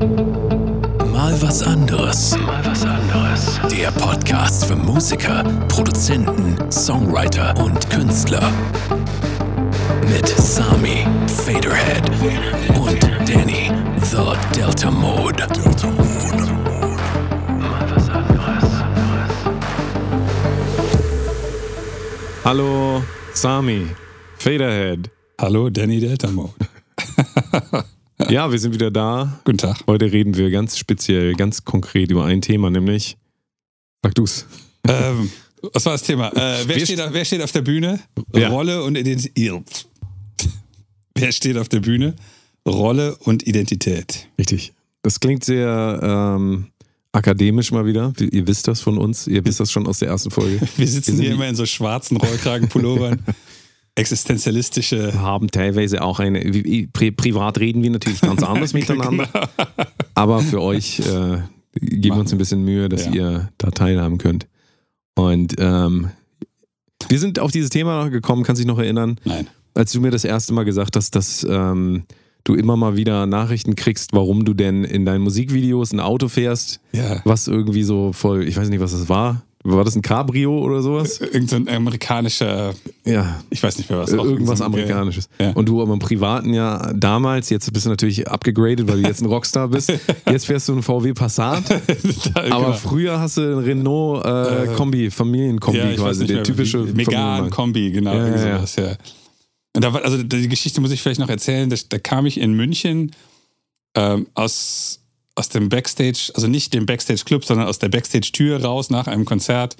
Mal was anderes. Mal was anderes. Der Podcast für Musiker, Produzenten, Songwriter und Künstler. Mit Sami, Faderhead und Danny, The Delta Mode. Delta Mode. Mal was anderes. Hallo Sami, Faderhead. Hallo, Danny Delta Mode. Ja, wir sind wieder da. Guten Tag. Heute reden wir ganz speziell, ganz konkret über ein Thema, nämlich. Sag du's. Ähm, was war das Thema? Äh, wer, Wir steht, auf- wer steht auf der Bühne? Ja. Rolle und Identität. Wer steht auf der Bühne? Rolle und Identität. Richtig. Das klingt sehr ähm, akademisch mal wieder. Wie- Ihr wisst das von uns. Ihr wisst das schon aus der ersten Folge. Wir sitzen sind hier immer in so schwarzen Rollkragenpullovern. Existenzialistische. haben teilweise auch eine. Pri privat reden wir natürlich ganz anders miteinander. Aber für euch äh, geben wir uns ein bisschen Mühe, dass Ja. ihr da teilhaben könnt. Und ähm, wir sind auf dieses Thema gekommen, kannst du dich noch erinnern? Nein. als du mir das erste Mal gesagt hast, dass ähm, du immer mal wieder Nachrichten kriegst, warum du denn in deinen Musikvideos ein Auto fährst, Ja. was irgendwie so voll, ich weiß nicht, was das war. War das ein Cabrio oder sowas? Irgend so ein amerikanischer, Ja, ich weiß nicht mehr was. irgendwas so ein- Amerikanisches. Ja. Und du aber im Privaten ja damals, jetzt bist du natürlich abgegradet, weil du jetzt ein Rockstar bist. Jetzt fährst du einen VW Passat, Da, aber genau. früher hast du einen Renault äh, Kombi, Familienkombi ja, quasi, der mehr, typische Megan. Kombi, genau. Ja. sowas, ja. Und da war, also die Geschichte muss ich vielleicht noch erzählen. Da, da kam ich in München ähm, aus, aus dem Backstage, also nicht dem Backstage-Club, sondern aus der Backstage-Tür raus nach einem Konzert.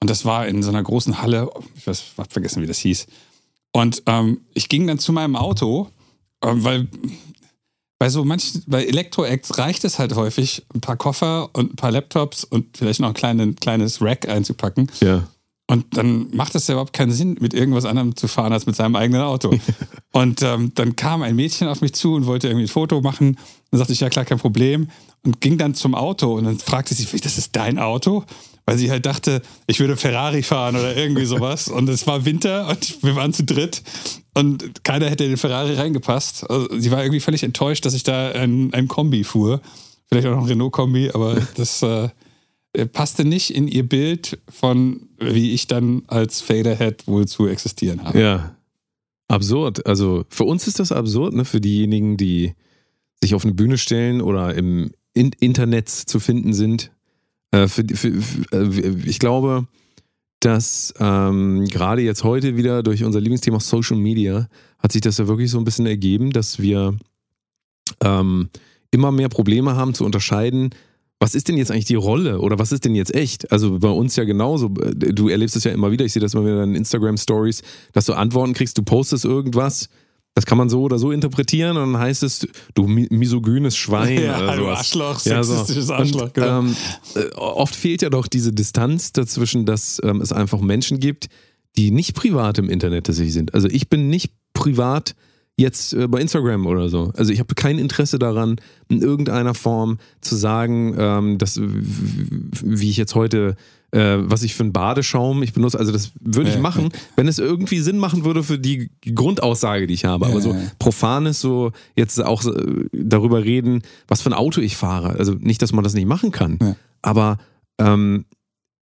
Und das war in so einer großen Halle, ich weiß, hab vergessen, wie das hieß. Und ähm, ich ging dann zu meinem Auto, ähm, weil bei so manchen, bei Elektro-Acts reicht es halt häufig, ein paar Koffer und ein paar Laptops und vielleicht noch ein kleine, kleines Rack einzupacken. Ja. Und dann macht es ja überhaupt keinen Sinn, mit irgendwas anderem zu fahren als mit seinem eigenen Auto. und ähm, dann kam ein Mädchen auf mich zu und wollte irgendwie ein Foto machen. Dann sagte ich, ja klar, kein Problem. Und ging dann zum Auto und dann fragte sie, das ist dein Auto? Weil sie halt dachte, ich würde Ferrari fahren oder irgendwie sowas. Und es war Winter und wir waren zu dritt und keiner hätte in den Ferrari reingepasst. Also sie war irgendwie völlig enttäuscht, dass ich da ein, ein Kombi fuhr. Vielleicht auch noch ein Renault-Kombi, aber das äh, passte nicht in ihr Bild von, wie ich dann als Faderhead wohl zu existieren habe. Ja. Absurd. Also für uns ist das absurd, ne? Für diejenigen, die sich auf eine Bühne stellen oder im In Internet zu finden sind. Äh, für, für, für, äh, ich glaube, dass ähm, gerade jetzt heute wieder durch unser Lieblingsthema Social Media hat sich das ja wirklich so ein bisschen ergeben, dass wir ähm, immer mehr Probleme haben zu unterscheiden, was ist denn jetzt eigentlich die Rolle oder was ist denn jetzt echt? Also bei uns ja genauso. Du erlebst es ja immer wieder. Ich sehe das immer wieder in Instagram-Stories, dass du Antworten kriegst, du postest irgendwas. Das kann man so oder so interpretieren und dann heißt es, du mi- misogynes Schwein Ja, oder du sowas. Arschloch, Ja, so. sexistisches Arschloch, Und, genau. ähm, äh, oft fehlt ja doch diese Distanz dazwischen, dass ähm, es einfach Menschen gibt, die nicht privat im Internet tatsächlich sind. Also ich bin nicht privat jetzt äh, bei Instagram oder so. Also ich habe kein Interesse daran, in irgendeiner Form zu sagen, ähm, dass, wie ich jetzt heute, äh, was ich für einen Badeschaum ich benutze. Also das würde ich machen, wenn es irgendwie Sinn machen würde für die Grundaussage, die ich habe. Aber so profanes, so jetzt auch äh, darüber reden, was für ein Auto ich fahre. Also nicht, dass man das nicht machen kann, aber ähm,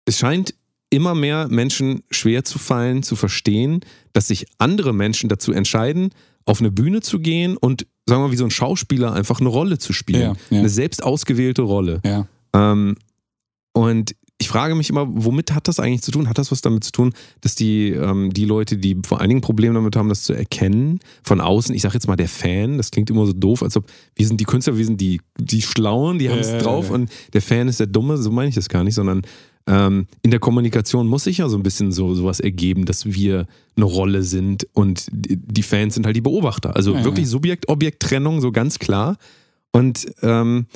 es scheint immer mehr Menschen schwer zu fallen, zu verstehen, dass sich andere Menschen dazu entscheiden, auf eine Bühne zu gehen und, sagen wir mal, wie so ein Schauspieler einfach eine Rolle zu spielen. Ja, ja. Eine selbst ausgewählte Rolle. Ja. Ähm, und ich frage mich immer, womit hat das eigentlich zu tun? Hat das was damit zu tun, dass die, ähm, die Leute, die vor allen Dingen Probleme damit haben, das zu erkennen, von außen, ich sage jetzt mal der Fan, das klingt immer so doof, als ob wir sind die Künstler, wir sind die, die Schlauen, die haben es ja, drauf ja. und der Fan ist der Dumme, so meine ich das gar nicht, sondern ähm, in der Kommunikation muss sich ja so ein bisschen so sowas ergeben, dass wir eine Rolle sind und die Fans sind halt die Beobachter. Also Ja, wirklich. Subjekt-Objekt-Trennung, so ganz klar. Und ähm,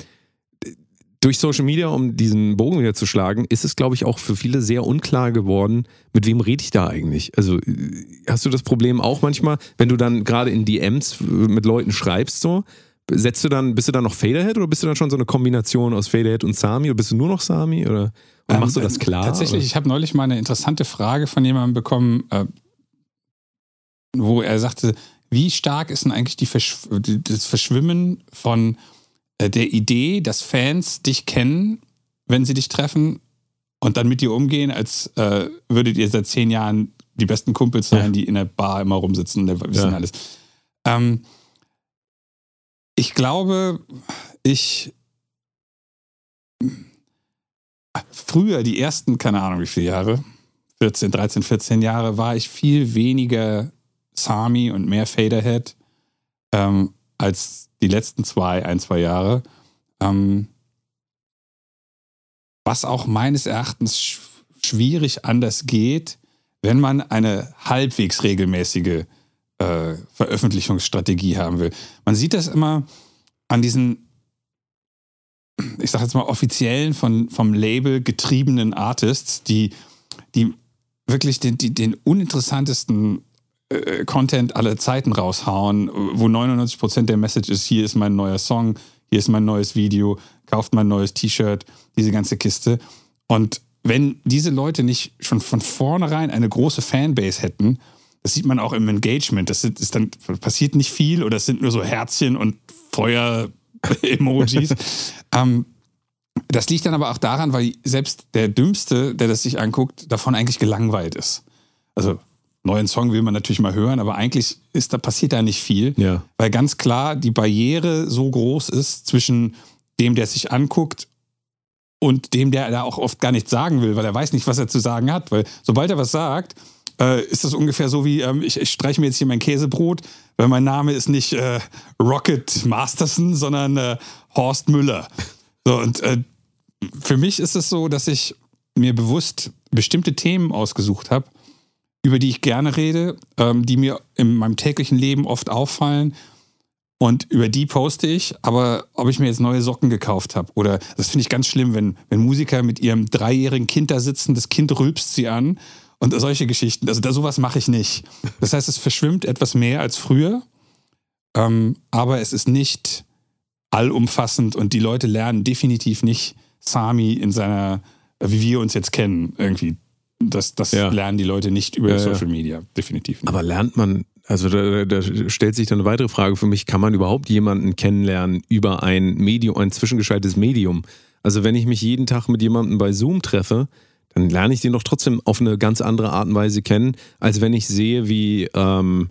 durch Social Media, um diesen Bogen wieder zu schlagen, ist es, glaube ich, auch für viele sehr unklar geworden, mit wem rede ich da eigentlich? Also äh, hast du das Problem auch manchmal, wenn du dann gerade in DMs mit Leuten schreibst, so, setzt du dann, bist du dann noch Faderhead oder bist du dann schon so eine Kombination aus Faderhead und Sami oder bist du nur noch Sami oder und machst du das klar? Ähm, Tatsächlich, Oder? ich habe neulich mal eine interessante Frage von jemandem bekommen, äh, wo er sagte, wie stark ist denn eigentlich die Verschw die, das Verschwimmen von äh, der Idee, dass Fans dich kennen, wenn sie dich treffen und dann mit dir umgehen, als äh, würdet ihr seit zehn Jahren die besten Kumpels sein, Ja. die in der Bar immer rumsitzen, der wissen Ja. alles. Ähm, ich glaube, ich früher, die ersten, keine Ahnung wie viele Jahre, 14, 13, 14 Jahre, war ich viel weniger Sami und mehr Faderhead ähm, als die letzten zwei, ein, zwei Jahre. Ähm, was auch meines Erachtens sch schwierig anders geht, wenn man eine halbwegs regelmäßige äh, Veröffentlichungsstrategie haben will. Man sieht das immer an diesen, ich sag jetzt mal, offiziellen, von, vom Label getriebenen Artists, die, die wirklich den, die, den uninteressantesten äh, Content aller Zeiten raushauen, wo 99% der Message ist, hier ist mein neuer Song, hier ist mein neues Video, kauft mein neues T-Shirt, diese ganze Kiste. Und wenn diese Leute nicht schon von vornherein eine große Fanbase hätten, das sieht man auch im Engagement, das ist, ist dann passiert nicht viel oder es sind nur so Herzchen und Feuer-Emojis. ähm, das liegt dann aber auch daran, weil selbst der Dümmste, der das sich anguckt, davon eigentlich gelangweilt ist. Also neuen Song will man natürlich mal hören, aber eigentlich ist da passiert da nicht viel, Ja. weil ganz klar die Barriere so groß ist zwischen dem, der sich anguckt und dem, der da auch oft gar nichts sagen will, weil er weiß nicht, was er zu sagen hat. Weil sobald er was sagt, äh, ist das ungefähr so wie, ähm, ich, ich streiche mir jetzt hier mein Käsebrot, weil mein Name ist nicht äh, Rocket Masterson, sondern äh, Horst Müller. So, und äh, für mich ist es so, dass ich mir bewusst bestimmte Themen ausgesucht habe, über die ich gerne rede, ähm, die mir in meinem täglichen Leben oft auffallen. Und über die poste ich, aber ob ich mir jetzt neue Socken gekauft habe oder das finde ich ganz schlimm, wenn, wenn Musiker mit ihrem dreijährigen Kind da sitzen, das Kind rülpst sie an und solche Geschichten. Also da, sowas mache ich nicht. Das heißt, es verschwimmt etwas mehr als früher, ähm, aber es ist nicht allumfassend und die Leute lernen definitiv nicht Sami in seiner, wie wir uns jetzt kennen, irgendwie. Das, das Ja. lernen die Leute nicht über Ja. Social Media, definitiv nicht. Aber lernt man, also da, da stellt sich dann eine weitere Frage für mich, kann man überhaupt jemanden kennenlernen über ein Medium, ein zwischengeschaltetes Medium? Also wenn ich mich jeden Tag mit jemandem bei Zoom treffe, dann lerne ich den doch trotzdem auf eine ganz andere Art und Weise kennen, als wenn ich sehe, wie, ähm,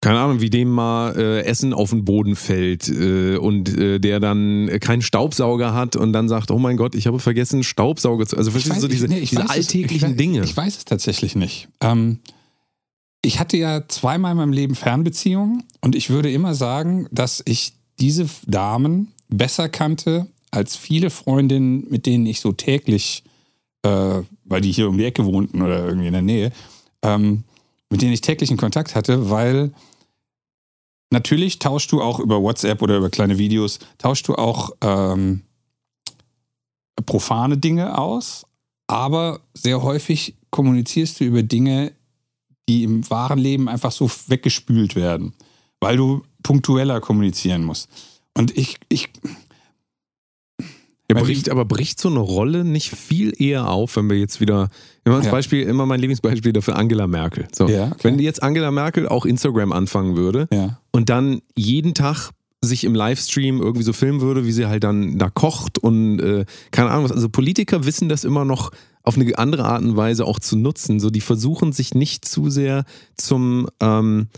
keine Ahnung, wie dem mal äh, Essen auf den Boden fällt äh, und äh, der dann keinen Staubsauger hat und dann sagt, oh mein Gott, ich habe vergessen, Staubsauger zu. Also verstehst du so diese, nee, diese weiß es- alltäglichen ich, Dinge? Ich weiß es tatsächlich nicht. Ähm, ich hatte ja zweimal in meinem Leben Fernbeziehungen und ich würde immer sagen, dass ich diese Damen besser kannte als viele Freundinnen, mit denen ich so täglich, äh, weil die hier um die Ecke wohnten oder irgendwie in der Nähe, ähm, mit denen ich täglichen Kontakt hatte, weil natürlich tauschst du auch über WhatsApp oder über kleine Videos, tauschst du auch ähm, profane Dinge aus, aber sehr häufig kommunizierst du über Dinge, die im wahren Leben einfach so weggespült werden, weil du punktueller kommunizieren musst. Und ich, ich Ja, bricht, aber bricht so eine Rolle nicht viel eher auf, wenn wir jetzt wieder, immer Ja. Beispiel, immer mein Lieblingsbeispiel dafür Angela Merkel. So, Ja, okay. Wenn jetzt Angela Merkel auch Instagram anfangen würde und dann jeden Tag sich im Livestream irgendwie so filmen würde, wie sie halt dann da kocht und äh, keine Ahnung was. Also Politiker wissen das immer noch auf eine andere Art und Weise auch zu nutzen. So, die versuchen sich nicht zu sehr zum ähm,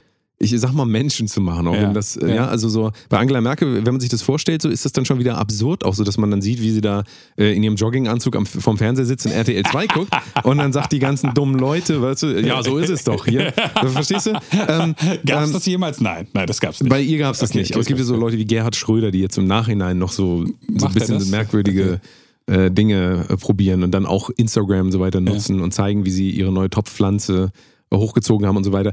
ich sag mal Menschen zu machen, auch Ja, wenn das, äh, ja. ja. also so bei Angela Merkel, wenn man sich das vorstellt, so ist das dann schon wieder absurd, auch so, dass man dann sieht, wie sie da äh, in ihrem Jogginganzug am, vom Fernseher sitzt und RTL 2 guckt und dann sagt die ganzen dummen Leute, weißt du, ja, so ist es doch hier. Verstehst du? Ähm, Gab es ähm, das jemals? Nein, nein, das gab es nicht. bei ihr gab es das Okay, nicht. okay, Aber es gibt ja so. Leute wie Gerhard Schröder, die jetzt im Nachhinein noch so, so ein bisschen das? merkwürdige äh, Dinge äh, probieren und dann auch Instagram und so weiter nutzen und zeigen, wie sie ihre neue Topfpflanze äh, hochgezogen haben und so weiter.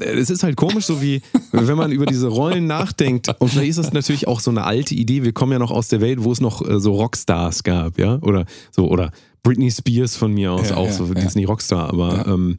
Es ist halt komisch, so wie wenn man über diese Rollen nachdenkt. Und vielleicht ist das natürlich auch so eine alte Idee. Wir kommen ja noch aus der Welt, wo es noch äh, so Rockstars gab, ja, oder so oder Britney Spears von mir aus Ja, auch ja, so ja. die ist nicht Rockstar, aber Ja. ähm,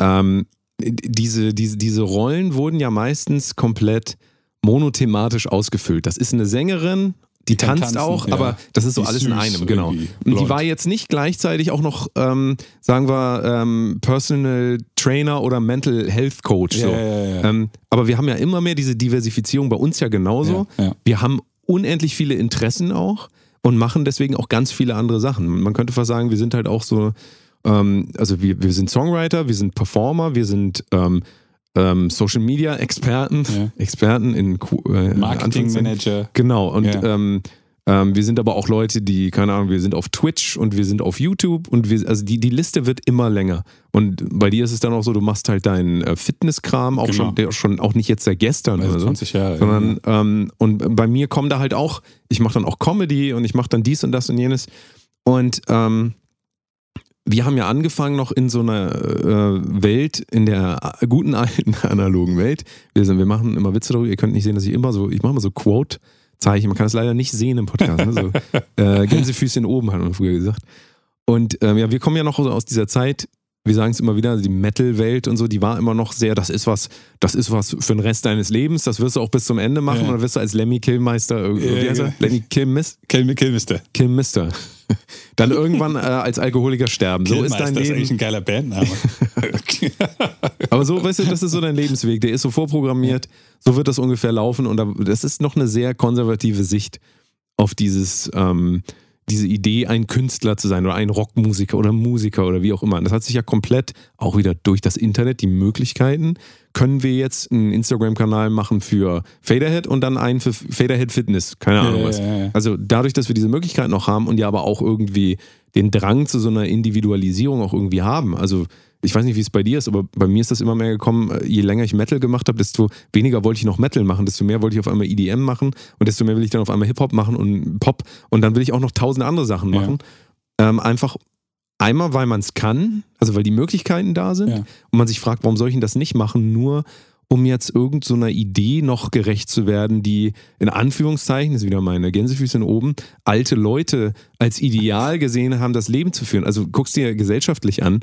ähm, diese, diese, diese Rollen wurden ja meistens komplett monothematisch ausgefüllt. Das ist eine Sängerin, die tanzt tanzen, auch, ja. aber das ist so Die alles in einem, genau. Und die war jetzt nicht gleichzeitig auch noch, ähm, sagen wir, ähm, Personal Trainer oder Mental Health Coach. So. Ja, ja, ja. Ähm, aber wir haben ja immer mehr diese Diversifizierung bei uns ja genauso. Wir haben unendlich viele Interessen auch und machen deswegen auch ganz viele andere Sachen. Man könnte fast sagen, wir sind halt auch so, ähm, also wir, wir sind Songwriter, wir sind Performer, wir sind ähm, Social Media Experten, Ja. Experten in äh, Marketingmanager. Genau, und Ja. ähm, ähm, wir sind aber auch Leute, die, keine Ahnung, wir sind auf Twitch und wir sind auf YouTube und wir, also die, die Liste wird immer länger. Und bei dir ist es dann auch so, du machst halt deinen äh, Fitnesskram, auch Genau. schon, der schon auch nicht jetzt seit gestern Also oder so. 20 Jahre. Sondern, ähm, und bei mir kommen da halt auch, ich mache dann auch Comedy und ich mache dann dies und das und jenes. Und ähm, wir haben ja angefangen noch in so einer äh, Welt, in der äh, guten alten analogen Welt. Wir, sind, wir machen immer Witze darüber. Ihr könnt nicht sehen, dass ich immer so, ich mache mal so Quote-Zeichen. Man kann es leider nicht sehen im Podcast. Ne? So, äh, Gänsefüßchen oben, hat man früher gesagt. Und ähm, ja, wir kommen ja noch aus dieser Zeit, wir sagen es immer wieder, die Metal-Welt und so, die war immer noch sehr, das ist was, das ist was für den Rest deines Lebens, das wirst du auch bis zum Ende machen Ja. dann wirst du als Lemmy Killmeister, Ja, wie heißt er? Lemmy Killmis Kill, Killmister. Killmister. Dann irgendwann äh, als Alkoholiker sterben. So ist dein ist eigentlich Leben. ein geiler Bandname. Aber so, weißt du, das ist so dein Lebensweg, der ist so vorprogrammiert, so wird das ungefähr laufen und da- das ist noch eine sehr konservative Sicht auf dieses, ähm, diese Idee, ein Künstler zu sein oder ein Rockmusiker oder Musiker oder wie auch immer. Das hat sich ja komplett auch wieder durch das Internet, die Möglichkeiten, können wir jetzt einen Instagram-Kanal machen für Faderhead und dann einen für Faderhead Fitness, keine Ahnung Ja, was. ja, ja. Also dadurch, dass wir diese Möglichkeit noch haben und ja aber auch irgendwie den Drang zu so einer Individualisierung auch irgendwie haben. Also ich weiß nicht, wie es bei dir ist, aber bei mir ist das immer mehr gekommen, äh, je länger ich Metal gemacht habe, desto weniger wollte ich noch Metal machen, desto mehr wollte ich auf einmal EDM machen und desto mehr will ich dann auf einmal Hip-Hop machen und Pop und dann will ich auch noch tausende andere Sachen Ja. machen. Ähm, einfach einmal, weil man es kann, also weil die Möglichkeiten da sind Ja. und man sich fragt, warum soll ich denn das nicht machen, nur um jetzt irgend so einer Idee noch gerecht zu werden, die in Anführungszeichen, das ist wieder meine Gänsefüßchen oben, alte Leute als Ideal gesehen haben, das Leben zu führen. Also guckst dir gesellschaftlich an,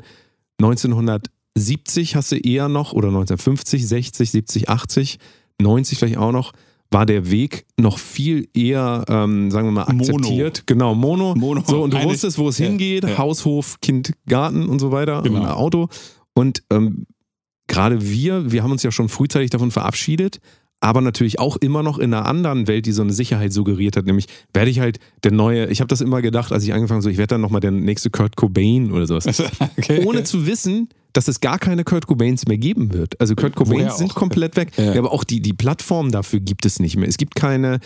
1970 hast du eher noch, oder 1950, 60, 70, 80, 90 vielleicht auch noch, war der Weg noch viel eher, ähm, sagen wir mal, Mono. akzeptiert. Genau, Mono. Mono. So, und du Eine- wusstest, wo es Ja, hingeht, ja. Haus, Hof, Kind, Garten und so weiter, Genau. und Auto. Und ähm, gerade wir, wir haben uns ja schon frühzeitig davon verabschiedet, aber natürlich auch immer noch in einer anderen Welt, die so eine Sicherheit suggeriert hat. Nämlich werde ich halt der neue, ich habe das immer gedacht, als ich angefangen habe, so, ich werde dann nochmal der nächste Kurt Cobain oder sowas. okay. Ohne zu wissen, dass es gar keine Kurt Cobains mehr geben wird. Also Kurt Cobains sind komplett weg. Ja. Ja. aber auch die, die Plattform dafür gibt es nicht mehr. Es gibt keine,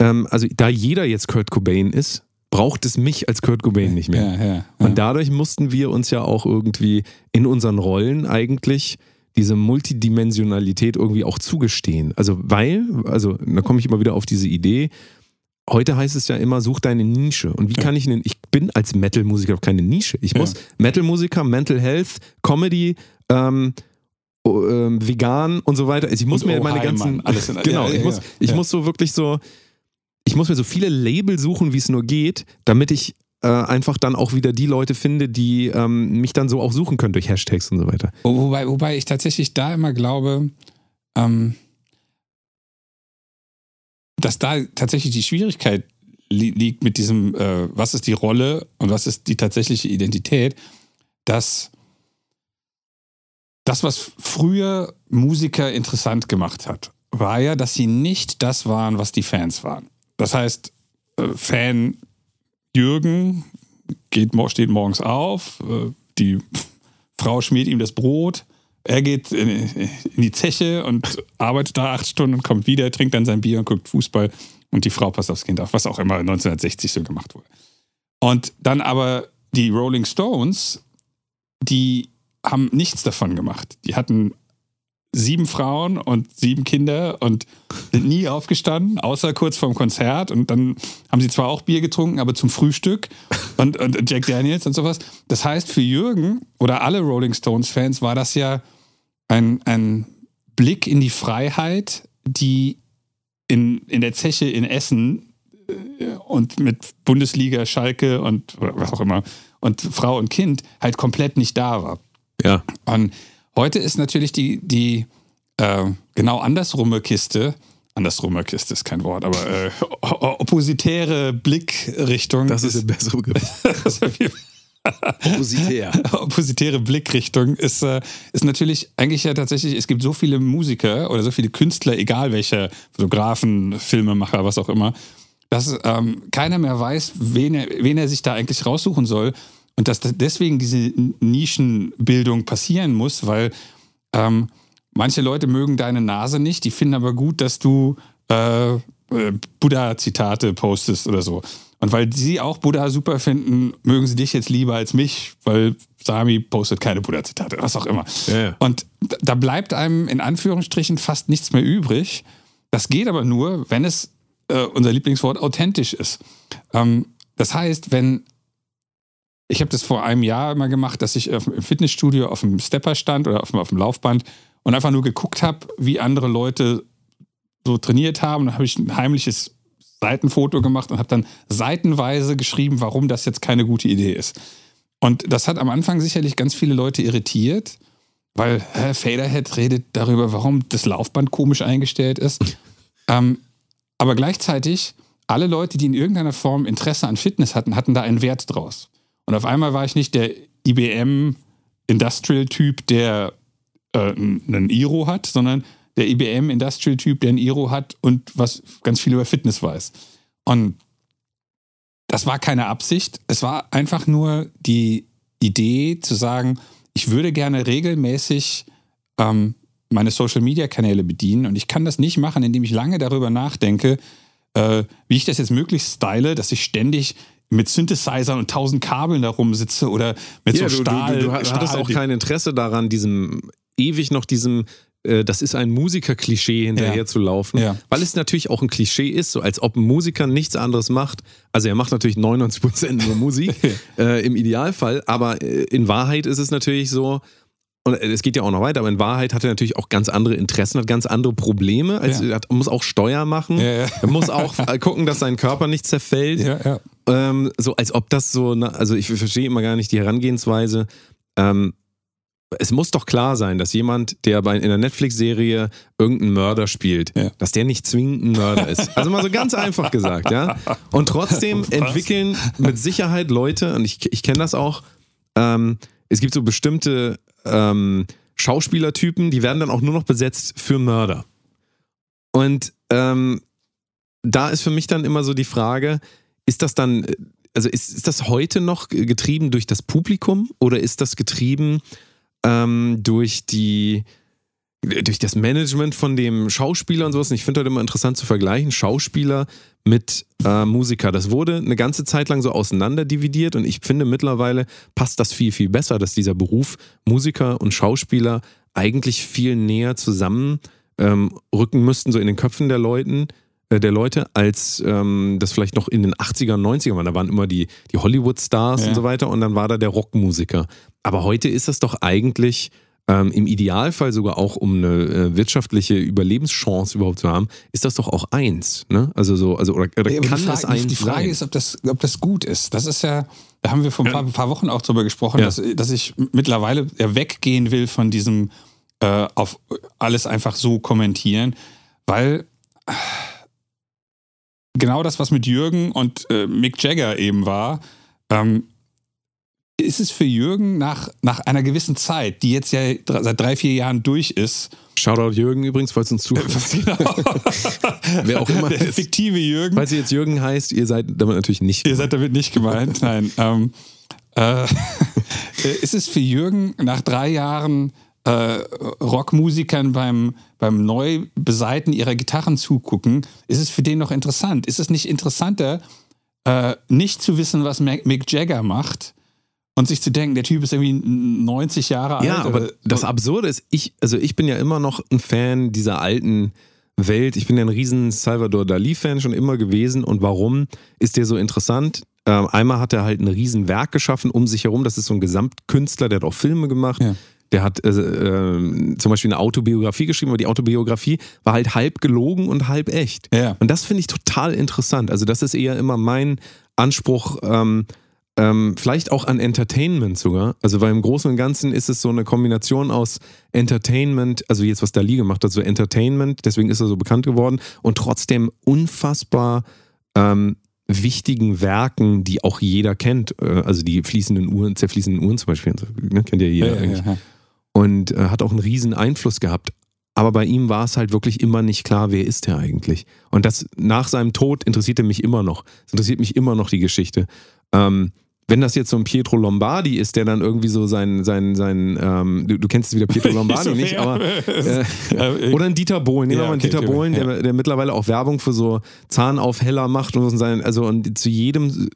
ähm, also da jeder jetzt Kurt Cobain ist, braucht es mich als Kurt Cobain nicht mehr. Ja. Und dadurch mussten wir uns ja auch irgendwie in unseren Rollen eigentlich diese Multidimensionalität irgendwie auch zugestehen. Also weil, also da komme ich immer wieder auf diese Idee, heute heißt es ja immer, such deine Nische. Und wie Ja. kann ich denn, ich bin als Metal-Musiker keine Nische. Ich muss Metal-Musiker, Mental Health, Comedy, ähm, oh, ähm, vegan und so weiter. Also ich muss Und mir oh, meine Heimann, ganzen, alles in- genau, ja, ja, ich, muss, ja. ich Ja. muss so wirklich so, ich muss mir so viele Label suchen, wie es nur geht, damit ich äh, einfach dann auch wieder die Leute finde, die ähm, mich dann so auch suchen können durch Hashtags und so weiter. Wo- Wobei, wobei ich tatsächlich da immer glaube, ähm, dass da tatsächlich die Schwierigkeit li liegt mit diesem, äh, was ist die Rolle und was ist die tatsächliche Identität, dass das, was früher Musiker interessant gemacht hat, war ja, dass sie nicht das waren, was die Fans waren. Das heißt, äh, Fan Jürgen geht, steht morgens auf, äh, die Frau schmiert ihm das Brot, er geht in, in die Zeche und arbeitet da acht Stunden und kommt wieder, trinkt dann sein Bier und guckt Fußball und die Frau passt aufs Kind auf, was auch immer 1960 so gemacht wurde. Und dann aber die Rolling Stones, die haben nichts davon gemacht. Die hatten sieben Frauen und sieben Kinder und sind nie aufgestanden, außer kurz vorm Konzert. Und dann haben sie zwar auch Bier getrunken, aber zum Frühstück und, und Jack Daniels und sowas. Das heißt, für Jürgen oder alle Rolling Stones-Fans war das ja ein, ein Blick in die Freiheit, die in, in der Zeche in Essen äh, und mit Bundesliga, Schalke und was auch immer und Frau und Kind halt komplett nicht da war. Ja. Und heute ist natürlich die, die äh, genau andersrumme Kiste, andersrumme Kiste ist kein Wort, aber äh, oppositäre Blickrichtung. Das ist Begriff. ist auf jeden Fall- Oppositär. oppositäre Blickrichtung ist, äh, ist natürlich eigentlich ja tatsächlich, es gibt so viele Musiker oder so viele Künstler, egal welche Fotografen, Filmemacher, was auch immer, dass ähm, keiner mehr weiß, wen er, wen er sich da eigentlich raussuchen soll und dass deswegen diese Nischenbildung passieren muss, weil ähm, manche Leute mögen deine Nase nicht, die finden aber gut, dass du äh, äh Buddha-Zitate postest oder so. Und weil sie auch Buddha super finden, mögen sie dich jetzt lieber als mich, weil Sami postet keine Buddha-Zitate, was auch immer. Ja. Und da bleibt einem in Anführungsstrichen fast nichts mehr übrig. Das geht aber nur, wenn es äh, unser Lieblingswort authentisch ist. Ähm, das heißt, wenn ich habe das vor einem Jahr immer gemacht, dass ich im Fitnessstudio auf dem Stepper stand oder auf dem, auf dem Laufband und einfach nur geguckt habe, wie andere Leute so trainiert haben. Dann habe ich ein heimliches Seitenfoto gemacht und habe dann seitenweise geschrieben, warum das jetzt keine gute Idee ist. Und das hat am Anfang sicherlich ganz viele Leute irritiert, weil hä, Faderhead redet darüber, warum das Laufband komisch eingestellt ist. ähm, aber gleichzeitig, alle Leute, die in irgendeiner Form Interesse an Fitness hatten, hatten da einen Wert draus. Und auf einmal war ich nicht der IBM Industrial-Typ, der äh, einen Iro hat, sondern der IBM Industrial Typ, der ein Iro hat und was ganz viel über Fitness weiß. Und das war keine Absicht. Es war einfach nur die Idee zu sagen, ich würde gerne regelmäßig ähm, meine Social Media Kanäle bedienen und ich kann das nicht machen, indem ich lange darüber nachdenke, äh, wie ich das jetzt möglichst style, dass ich ständig mit Synthesizern und tausend Kabeln da rumsitze oder mit Ja, so du, Stahl. du, du, du hattest Stahl auch kein Interesse daran, diesem ewig noch diesem äh, das ist ein Musiker-Klischee hinterher Ja. zu laufen, Ja. weil es natürlich auch ein Klischee ist, so als ob ein Musiker nichts anderes macht. Also er macht natürlich 99% nur Musik äh, im Idealfall, aber äh, in Wahrheit ist es natürlich so, und es geht ja auch noch weiter, aber in Wahrheit hat er natürlich auch ganz andere Interessen, hat ganz andere Probleme. Als, Ja. Er hat, muss auch Steuer machen, Ja, ja. er muss auch äh, gucken, dass sein Körper nicht zerfällt. ja. Ähm, so als ob das so, na, also ich verstehe immer gar nicht die Herangehensweise. Ähm, es muss doch klar sein, dass jemand, der bei in einer Netflix-Serie irgendeinen Mörder spielt, dass der nicht zwingend ein Mörder ist. Also mal so ganz einfach gesagt, ja. Und trotzdem entwickeln mit Sicherheit Leute, und ich, ich kenne das auch, ähm, es gibt so bestimmte ähm, Schauspielertypen, die werden dann auch nur noch besetzt für Mörder. Und ähm, da ist für mich dann immer so die Frage, ist das dann, also ist, ist das heute noch getrieben durch das Publikum oder ist das getrieben ähm, durch die durch das Management von dem Schauspieler und sowas? Und ich finde halt immer interessant zu vergleichen, Schauspieler mit äh, Musiker. Das wurde eine ganze Zeit lang so auseinanderdividiert und ich finde mittlerweile passt das viel, viel besser, dass dieser Beruf Musiker und Schauspieler eigentlich viel näher zusammen ähm, rücken müssten, so in den Köpfen der Leuten, äh, der Leute, als ähm, das vielleicht noch in den 80er und 90er waren. Da waren immer die, die Hollywood-Stars Ja. und so weiter und dann war da der Rockmusiker. Aber heute ist das doch eigentlich ähm, im Idealfall sogar auch, um eine äh, wirtschaftliche Überlebenschance überhaupt zu haben, ist das doch auch eins. Ne? Also so, also oder, oder Ja, kann die das Frage, eins die Frage sein? ist, ob das, ob das gut ist. Das ist ja, da haben wir vor ein paar, paar Wochen auch drüber gesprochen, Ja. dass, dass ich mittlerweile ja weggehen will von diesem äh, auf alles einfach so kommentieren, weil äh, genau das, was mit Jürgen und äh, Mick Jagger eben war, ähm, ist es für Jürgen nach, nach einer gewissen Zeit, die jetzt ja seit drei, vier Jahren durch ist, Shoutout Jürgen übrigens, falls uns zuhört. Wer auch immer der ist. fiktive Jürgen, Falls ihr jetzt Jürgen heißt, ihr seid damit natürlich nicht. Ihr seid damit nicht gemeint, nein. Ähm, äh, ist es für Jürgen nach drei Jahren äh, Rockmusikern beim, beim Neubeseiten ihrer Gitarren zugucken, ist es für den noch interessant? Ist es nicht interessanter, äh, nicht zu wissen, was Mick Jagger macht und sich zu denken, der Typ ist irgendwie 90 Jahre alt? Ja, aber oder- das Absurde ist, ich, also ich bin ja immer noch ein Fan dieser alten Welt. Ich bin ja ein riesen Salvador Dali-Fan schon immer gewesen. Und warum ist der so interessant? Ähm, einmal hat er halt ein riesen Werk geschaffen um sich herum. Das ist so ein Gesamtkünstler, der hat auch Filme gemacht. Ja. Der hat äh, äh, zum Beispiel eine Autobiografie geschrieben, aber die Autobiografie war halt halb gelogen und halb echt. Ja. Und das finde ich total interessant. Also das ist eher immer mein Anspruch, ähm, ähm, vielleicht auch an Entertainment sogar. Also weil im Großen und Ganzen ist es so eine Kombination aus Entertainment, also jetzt was Dali gemacht hat, so Entertainment, deswegen ist er so bekannt geworden und trotzdem unfassbar ähm, wichtigen Werken, die auch jeder kennt. Äh, also die fließenden Uhren, zerfließenden Uhren zum Beispiel, ne, kennt ja jeder Ja, ja, eigentlich. ja. Und äh, hat auch einen riesen Einfluss gehabt. Aber bei ihm war es halt wirklich immer nicht klar, wer ist er eigentlich. Und das nach seinem Tod interessierte mich immer noch. Es interessiert mich immer noch die Geschichte. Ähm, wenn das jetzt so ein Pietro Lombardi ist, der dann irgendwie so sein, sein, sein ähm, du, du kennst wieder Pietro Lombardi So, nicht, aber äh, oder ein Dieter Bohlen, nehmen wir mal einen Dieter Bohlen, der, der mittlerweile auch Werbung für so Zahnaufheller macht und so sein, also und zu jedem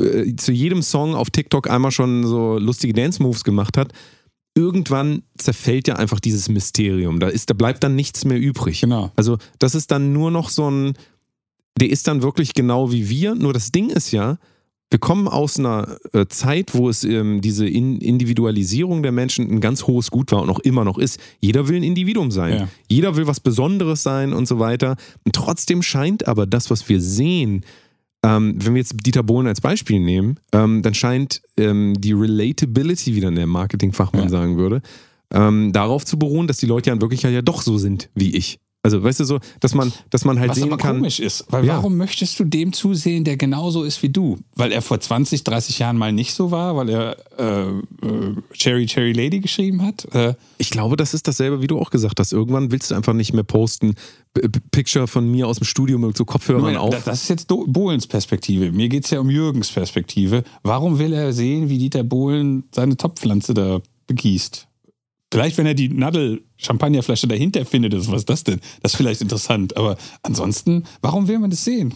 äh, zu jedem Song auf TikTok einmal schon so lustige Dance-Moves gemacht hat. Irgendwann zerfällt ja einfach dieses Mysterium. Da, ist, da bleibt dann nichts mehr übrig. Genau. Also, das ist dann nur noch so ein. Der ist dann wirklich genau wie wir. Nur das Ding ist ja, wir kommen aus einer äh, Zeit, wo es ähm, diese In Individualisierung der Menschen ein ganz hohes Gut war und auch immer noch ist. Jeder will ein Individuum sein. Ja. Jeder will was Besonderes sein und so weiter. Und trotzdem scheint aber das, was wir sehen, ähm, wenn wir jetzt Dieter Bohlen als Beispiel nehmen, ähm, dann scheint ähm, die Relatability, wie dann der Marketingfachmann Ja. sagen würde, ähm, darauf zu beruhen, dass die Leute ja in Wirklichkeit ja doch so sind wie ich. Also, weißt du so, dass man, dass man halt Was sehen kann. komisch ist, weil Ja. warum möchtest du dem zusehen, der genauso ist wie du? Weil er vor 20, 30 Jahren mal nicht so war, weil er äh, äh, Cherry Cherry Lady geschrieben hat? Äh, Ich glaube, das ist dasselbe, wie du auch gesagt hast. Irgendwann willst du einfach nicht mehr posten. Picture von mir aus dem Studio mit so Kopfhörern Moment, auf. das- Das ist jetzt Do- Bohlens Perspektive. Mir geht es ja um Jürgens Perspektive. Warum will er sehen, wie Dieter Bohlen seine Topfpflanze da begießt? Vielleicht, wenn er die Nadel-Champagnerflasche dahinter findet, ist was ist das denn? Das ist vielleicht interessant. Aber ansonsten, warum will man das sehen?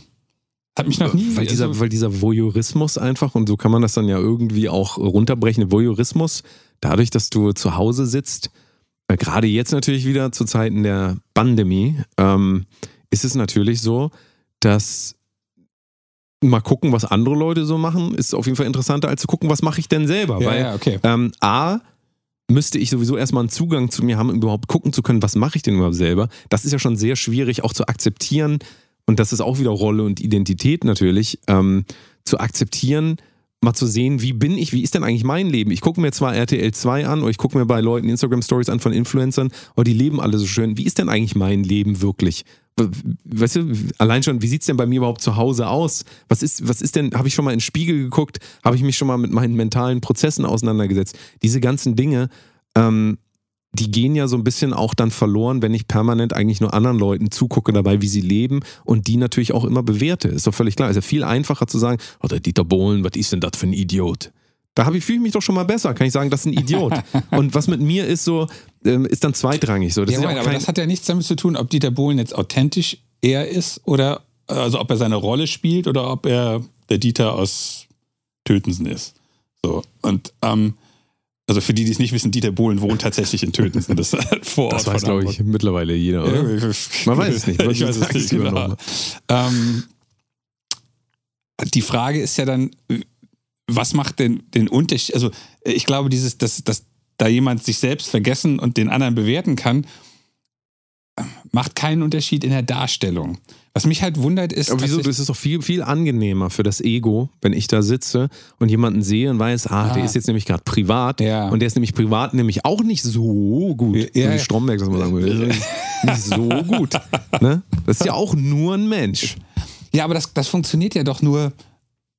Hat mich noch nie. Weil dieser, also, weil dieser Voyeurismus einfach, und so kann man das dann ja irgendwie auch runterbrechen, Voyeurismus, dadurch, dass du zu Hause sitzt, äh, gerade jetzt natürlich wieder zu Zeiten der Pandemie, ähm, ist es natürlich so, dass mal gucken, was andere Leute so machen, ist auf jeden Fall interessanter, als zu gucken, was mache ich denn selber. ja, weil ja, okay. ähm, A, müsste ich sowieso erstmal einen Zugang zu mir haben, um überhaupt gucken zu können, was mache ich denn überhaupt selber. Das ist ja schon sehr schwierig auch zu akzeptieren. Und das ist auch wieder Rolle und Identität natürlich, ähm, zu akzeptieren, mal zu sehen, wie bin ich, wie ist denn eigentlich mein Leben? Ich gucke mir zwar RTL 2 an oder ich gucke mir bei Leuten Instagram-Stories an von Influencern, aber die leben alle so schön. Wie ist denn eigentlich mein Leben wirklich? Weißt du, allein schon, wie sieht es denn bei mir überhaupt zu Hause aus? Was ist, was ist denn, habe ich schon mal in den Spiegel geguckt? Habe ich mich schon mal mit meinen mentalen Prozessen auseinandergesetzt? Diese ganzen Dinge, ähm, die gehen ja so ein bisschen auch dann verloren, wenn ich permanent eigentlich nur anderen Leuten zugucke dabei, wie sie leben und die natürlich auch immer bewerte. Ist doch völlig klar. Ist ja viel einfacher zu sagen, oh, der Dieter Bohlen, was ist denn das für ein Idiot? Da habe ich fühle ich mich doch schon mal besser, kann ich sagen, das ist ein Idiot. und was mit mir ist so, ähm, ist dann zweitrangig so. Das Ja, ist ja Moment, aber das hat ja nichts damit zu tun, ob Dieter Bohlen jetzt authentisch er ist oder also ob er seine Rolle spielt oder ob er der Dieter aus Tötensen ist. So und ähm, also für die, die es nicht wissen, Dieter Bohlen wohnt tatsächlich in Tötensen. Das halt vor Ort das weiß, glaube ich, mittlerweile jeder. Oder? Man weiß es nicht. Ich weiß es nicht genau. Ähm, die Frage ist ja dann, was macht denn den Unterschied? Also ich glaube, dieses, dass, dass da jemand sich selbst vergessen und den anderen bewerten kann, macht keinen Unterschied in der Darstellung. Was mich halt wundert ist, Aber wieso? Das ist doch viel, viel angenehmer für das Ego, wenn ich da sitze und jemanden sehe und weiß, ah, der Ah. ist jetzt nämlich gerade privat Ja. und der ist nämlich privat nämlich auch nicht so gut. Ja, so wie ja. Stromberg, das man sagen würde. Der Nicht so gut. Ne? Das ist ja auch nur ein Mensch. Ja, aber das, das funktioniert ja doch nur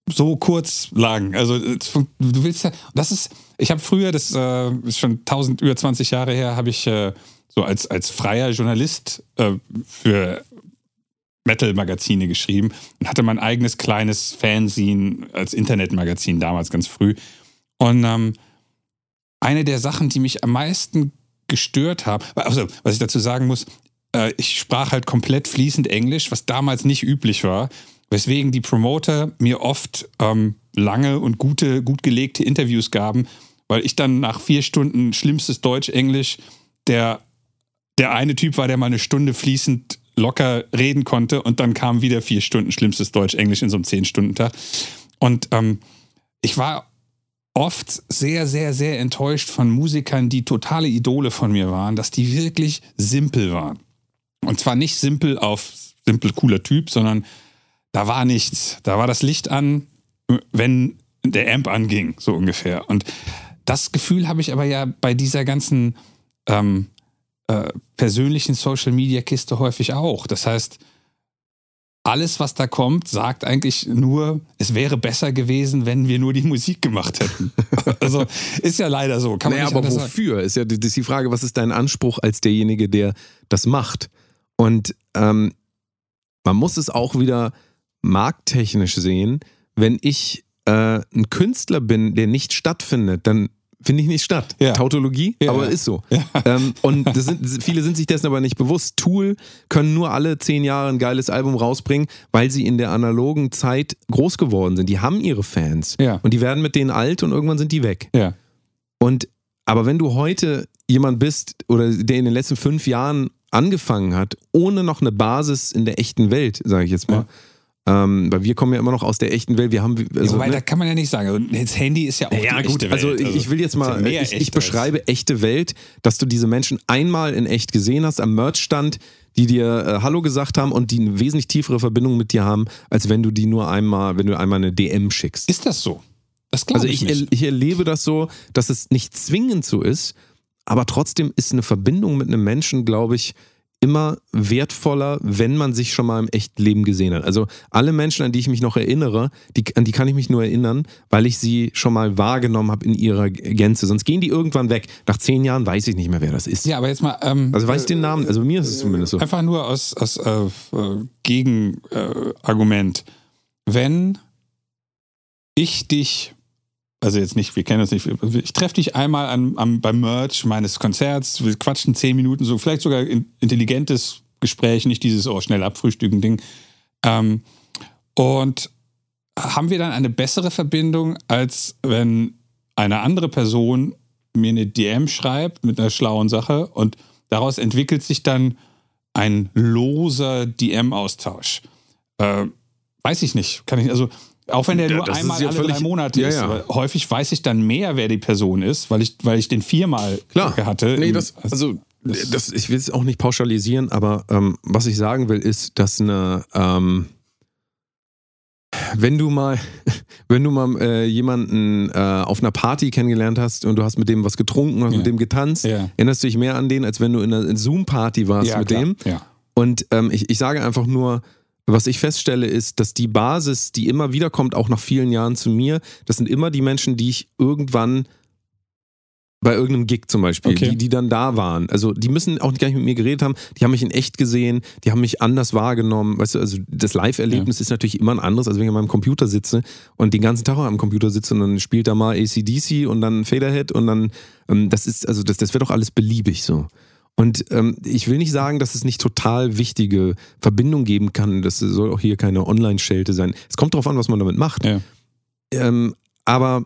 so kurz lang. Also du willst ja, das ist, ich habe früher, das äh, ist schon 1000, über 20 Jahre her, habe ich äh, so als, als freier Journalist äh, für Metal-Magazine geschrieben und hatte mein eigenes kleines Fanzine als Internetmagazin damals ganz früh. Und ähm, eine der Sachen, die mich am meisten gestört haben, also was ich dazu sagen muss, äh, ich sprach halt komplett fließend Englisch, was damals nicht üblich war, weswegen die Promoter mir oft ähm, lange und gute, gut gelegte Interviews gaben, weil ich dann nach vier Stunden schlimmstes Deutsch-Englisch der, der eine Typ war, der mal eine Stunde fließend locker reden konnte und dann kamen wieder vier Stunden schlimmstes Deutsch-Englisch in so einem Zehn-Stunden-Tag. Und ähm, ich war oft sehr, sehr, sehr enttäuscht von Musikern, die totale Idole von mir waren, dass die wirklich simpel waren. Und zwar nicht simpel auf simpel cooler Typ, sondern da war nichts. Da war das Licht an, wenn der Amp anging, so ungefähr. Und das Gefühl habe ich aber ja bei dieser ganzen ähm, äh, persönlichen Social Media Kiste häufig auch. Das heißt, alles, was da kommt, sagt eigentlich nur, es wäre besser gewesen, wenn wir nur die Musik gemacht hätten. also ist ja leider so. Kann man naja, aber anders sagen. wofür? Ist ja das ist die Frage, was ist dein Anspruch als derjenige, der das macht? Und ähm, man muss es auch wieder markttechnisch sehen. Wenn ich äh, ein Künstler bin, der nicht stattfindet, dann finde ich nicht statt. Ja. Tautologie, Ja. aber ist so. Ähm, und sind, viele sind sich dessen aber nicht bewusst. Tool können nur alle zehn Jahre ein geiles Album rausbringen, weil sie in der analogen Zeit groß geworden sind. Die haben ihre Fans. Ja. Und die werden mit denen alt und irgendwann sind die weg. Ja. Und aber wenn du heute jemand bist oder der in den letzten fünf Jahren angefangen hat, ohne noch eine Basis in der echten Welt, sage ich jetzt mal, ähm, weil wir kommen ja immer noch aus der echten Welt, wir haben also, Wobei, ne? da kann man ja nicht sagen. Also, das Handy ist ja auch ja, die gut, echte also Welt. ich- ich will jetzt ja mal, mehr ich, ich beschreibe echte Welt, dass du diese Menschen einmal in echt gesehen hast am Merchstand, die dir äh, Hallo gesagt haben und die eine wesentlich tiefere Verbindung mit dir haben, als wenn du die nur einmal, wenn du einmal eine DM schickst. Ist das so? Das glaube Also ich, ich, nicht. er, ich erlebe das so, dass es nicht zwingend so ist, aber trotzdem ist eine Verbindung mit einem Menschen, glaube ich, immer wertvoller, wenn man sich schon mal im echten Leben gesehen hat. Also alle Menschen, an die ich mich noch erinnere, die, an die kann ich mich nur erinnern, weil ich sie schon mal wahrgenommen habe in ihrer Gänze. Sonst gehen die irgendwann weg. Nach zehn Jahren weiß ich nicht mehr, wer das ist. Ja, aber jetzt mal. Ähm, Also weiß ich den Namen, also mir ist es zumindest so. Einfach nur aus, aus äh, äh, Gegenargument. Äh. Wenn ich dich, also jetzt nicht, wir kennen uns nicht, ich treffe dich einmal an, am, beim Merch meines Konzerts, wir quatschen zehn Minuten, so vielleicht sogar in, intelligentes Gespräch, nicht dieses oh, schnell abfrühstücken Ding. Ähm, und haben wir dann eine bessere Verbindung, als wenn eine andere Person mir eine DM schreibt mit einer schlauen Sache und daraus entwickelt sich dann ein loser DM-Austausch. Äh, weiß ich nicht. Kann ich, also, auch wenn der nur das einmal ja alle völlig- drei Monate Ja, ist. ja. Häufig weiß ich dann mehr, wer die Person ist, weil ich, weil ich den viermal Klar. hatte. Nee, das, also, das, ich will es auch nicht pauschalisieren, aber ähm, was ich sagen will, ist, dass eine, ähm, wenn du mal, wenn du mal äh, jemanden äh, auf einer Party kennengelernt hast und du hast mit dem was getrunken, hast Ja. mit dem getanzt, Ja. erinnerst du dich mehr an den, als wenn du in einer Zoom-Party warst ja, mit klar. dem. Und ähm, ich, ich sage einfach nur, was ich feststelle, ist, dass die Basis, die immer wieder kommt, auch nach vielen Jahren zu mir, das sind immer die Menschen, die ich irgendwann bei irgendeinem Gig zum Beispiel, Okay. die, die dann da waren. Also die müssen auch gar nicht mit mir geredet haben, die haben mich in echt gesehen, die haben mich anders wahrgenommen. Weißt du, also das Live-Erlebnis ist natürlich immer ein anderes, als wenn ich an meinem Computer sitze und den ganzen Tag am Computer sitze und dann spielt da mal ACDC und dann Faderhead und dann, ähm, das ist, also das, das wird doch alles beliebig so. Und ähm, ich will nicht sagen, dass es nicht total wichtige Verbindung geben kann. Das soll auch hier keine Online-Schelte sein. Es kommt darauf an, was man damit macht. Ja. Ähm, aber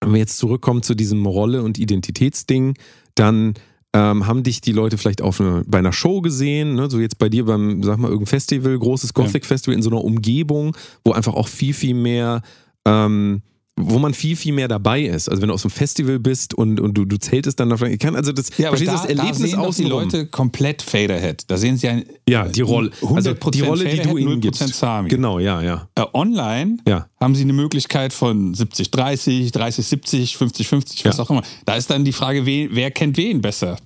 wenn wir jetzt zurückkommen zu diesem Rolle- und Identitätsding, dann ähm, haben dich die Leute vielleicht auf eine, bei einer Show gesehen, ne? so jetzt bei dir beim, sag mal, irgendein Festival, großes Gothic-Festival in so einer Umgebung, wo einfach auch viel, viel mehr, ähm, wo man viel, viel mehr dabei ist. Also wenn du aus einem Festival bist und, und du, du zeltest dann davon, ich kann also das, Ja, aber da, das Erlebnis da sehen doch die. Leute komplett Faderhead. Da sehen sie ein Ja, die Rolle. Also 100% die Rolle, die du Faderhead, ihnen 0% gibst. Sami. Genau, ja, ja. Äh, online Ja. haben sie eine Möglichkeit von 70-30, 30-70, 50-50, was Ja. auch immer. Da ist dann die Frage, wen, wer kennt wen besser?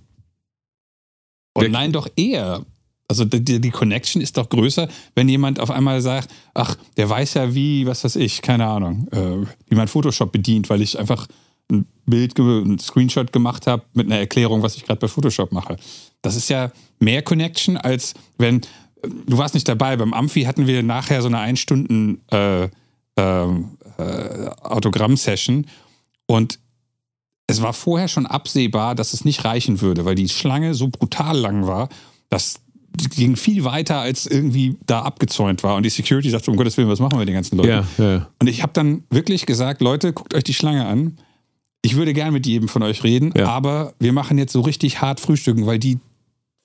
Wer- Online doch eher. Also die, die Connection ist doch größer, wenn jemand auf einmal sagt, ach, der weiß ja wie, was weiß ich, keine Ahnung, äh, wie man Photoshop bedient, weil ich einfach ein Bild, ein Screenshot gemacht habe mit einer Erklärung, was ich gerade bei Photoshop mache. Das ist ja mehr Connection, als wenn, du warst nicht dabei, beim Amphi hatten wir nachher so eine ein Stunden äh, ähm, äh, Autogramm-Session und es war vorher schon absehbar, dass es nicht reichen würde, weil die Schlange so brutal lang war, dass ging viel weiter, als irgendwie da abgezäunt war. Und die Security sagte, um Gottes Willen, was machen wir mit den ganzen Leuten? Ja, ja. Und ich habe dann wirklich gesagt, Leute, guckt euch die Schlange an. Ich würde gern mit jedem von euch reden, Ja. aber wir machen jetzt so richtig hart frühstücken, weil die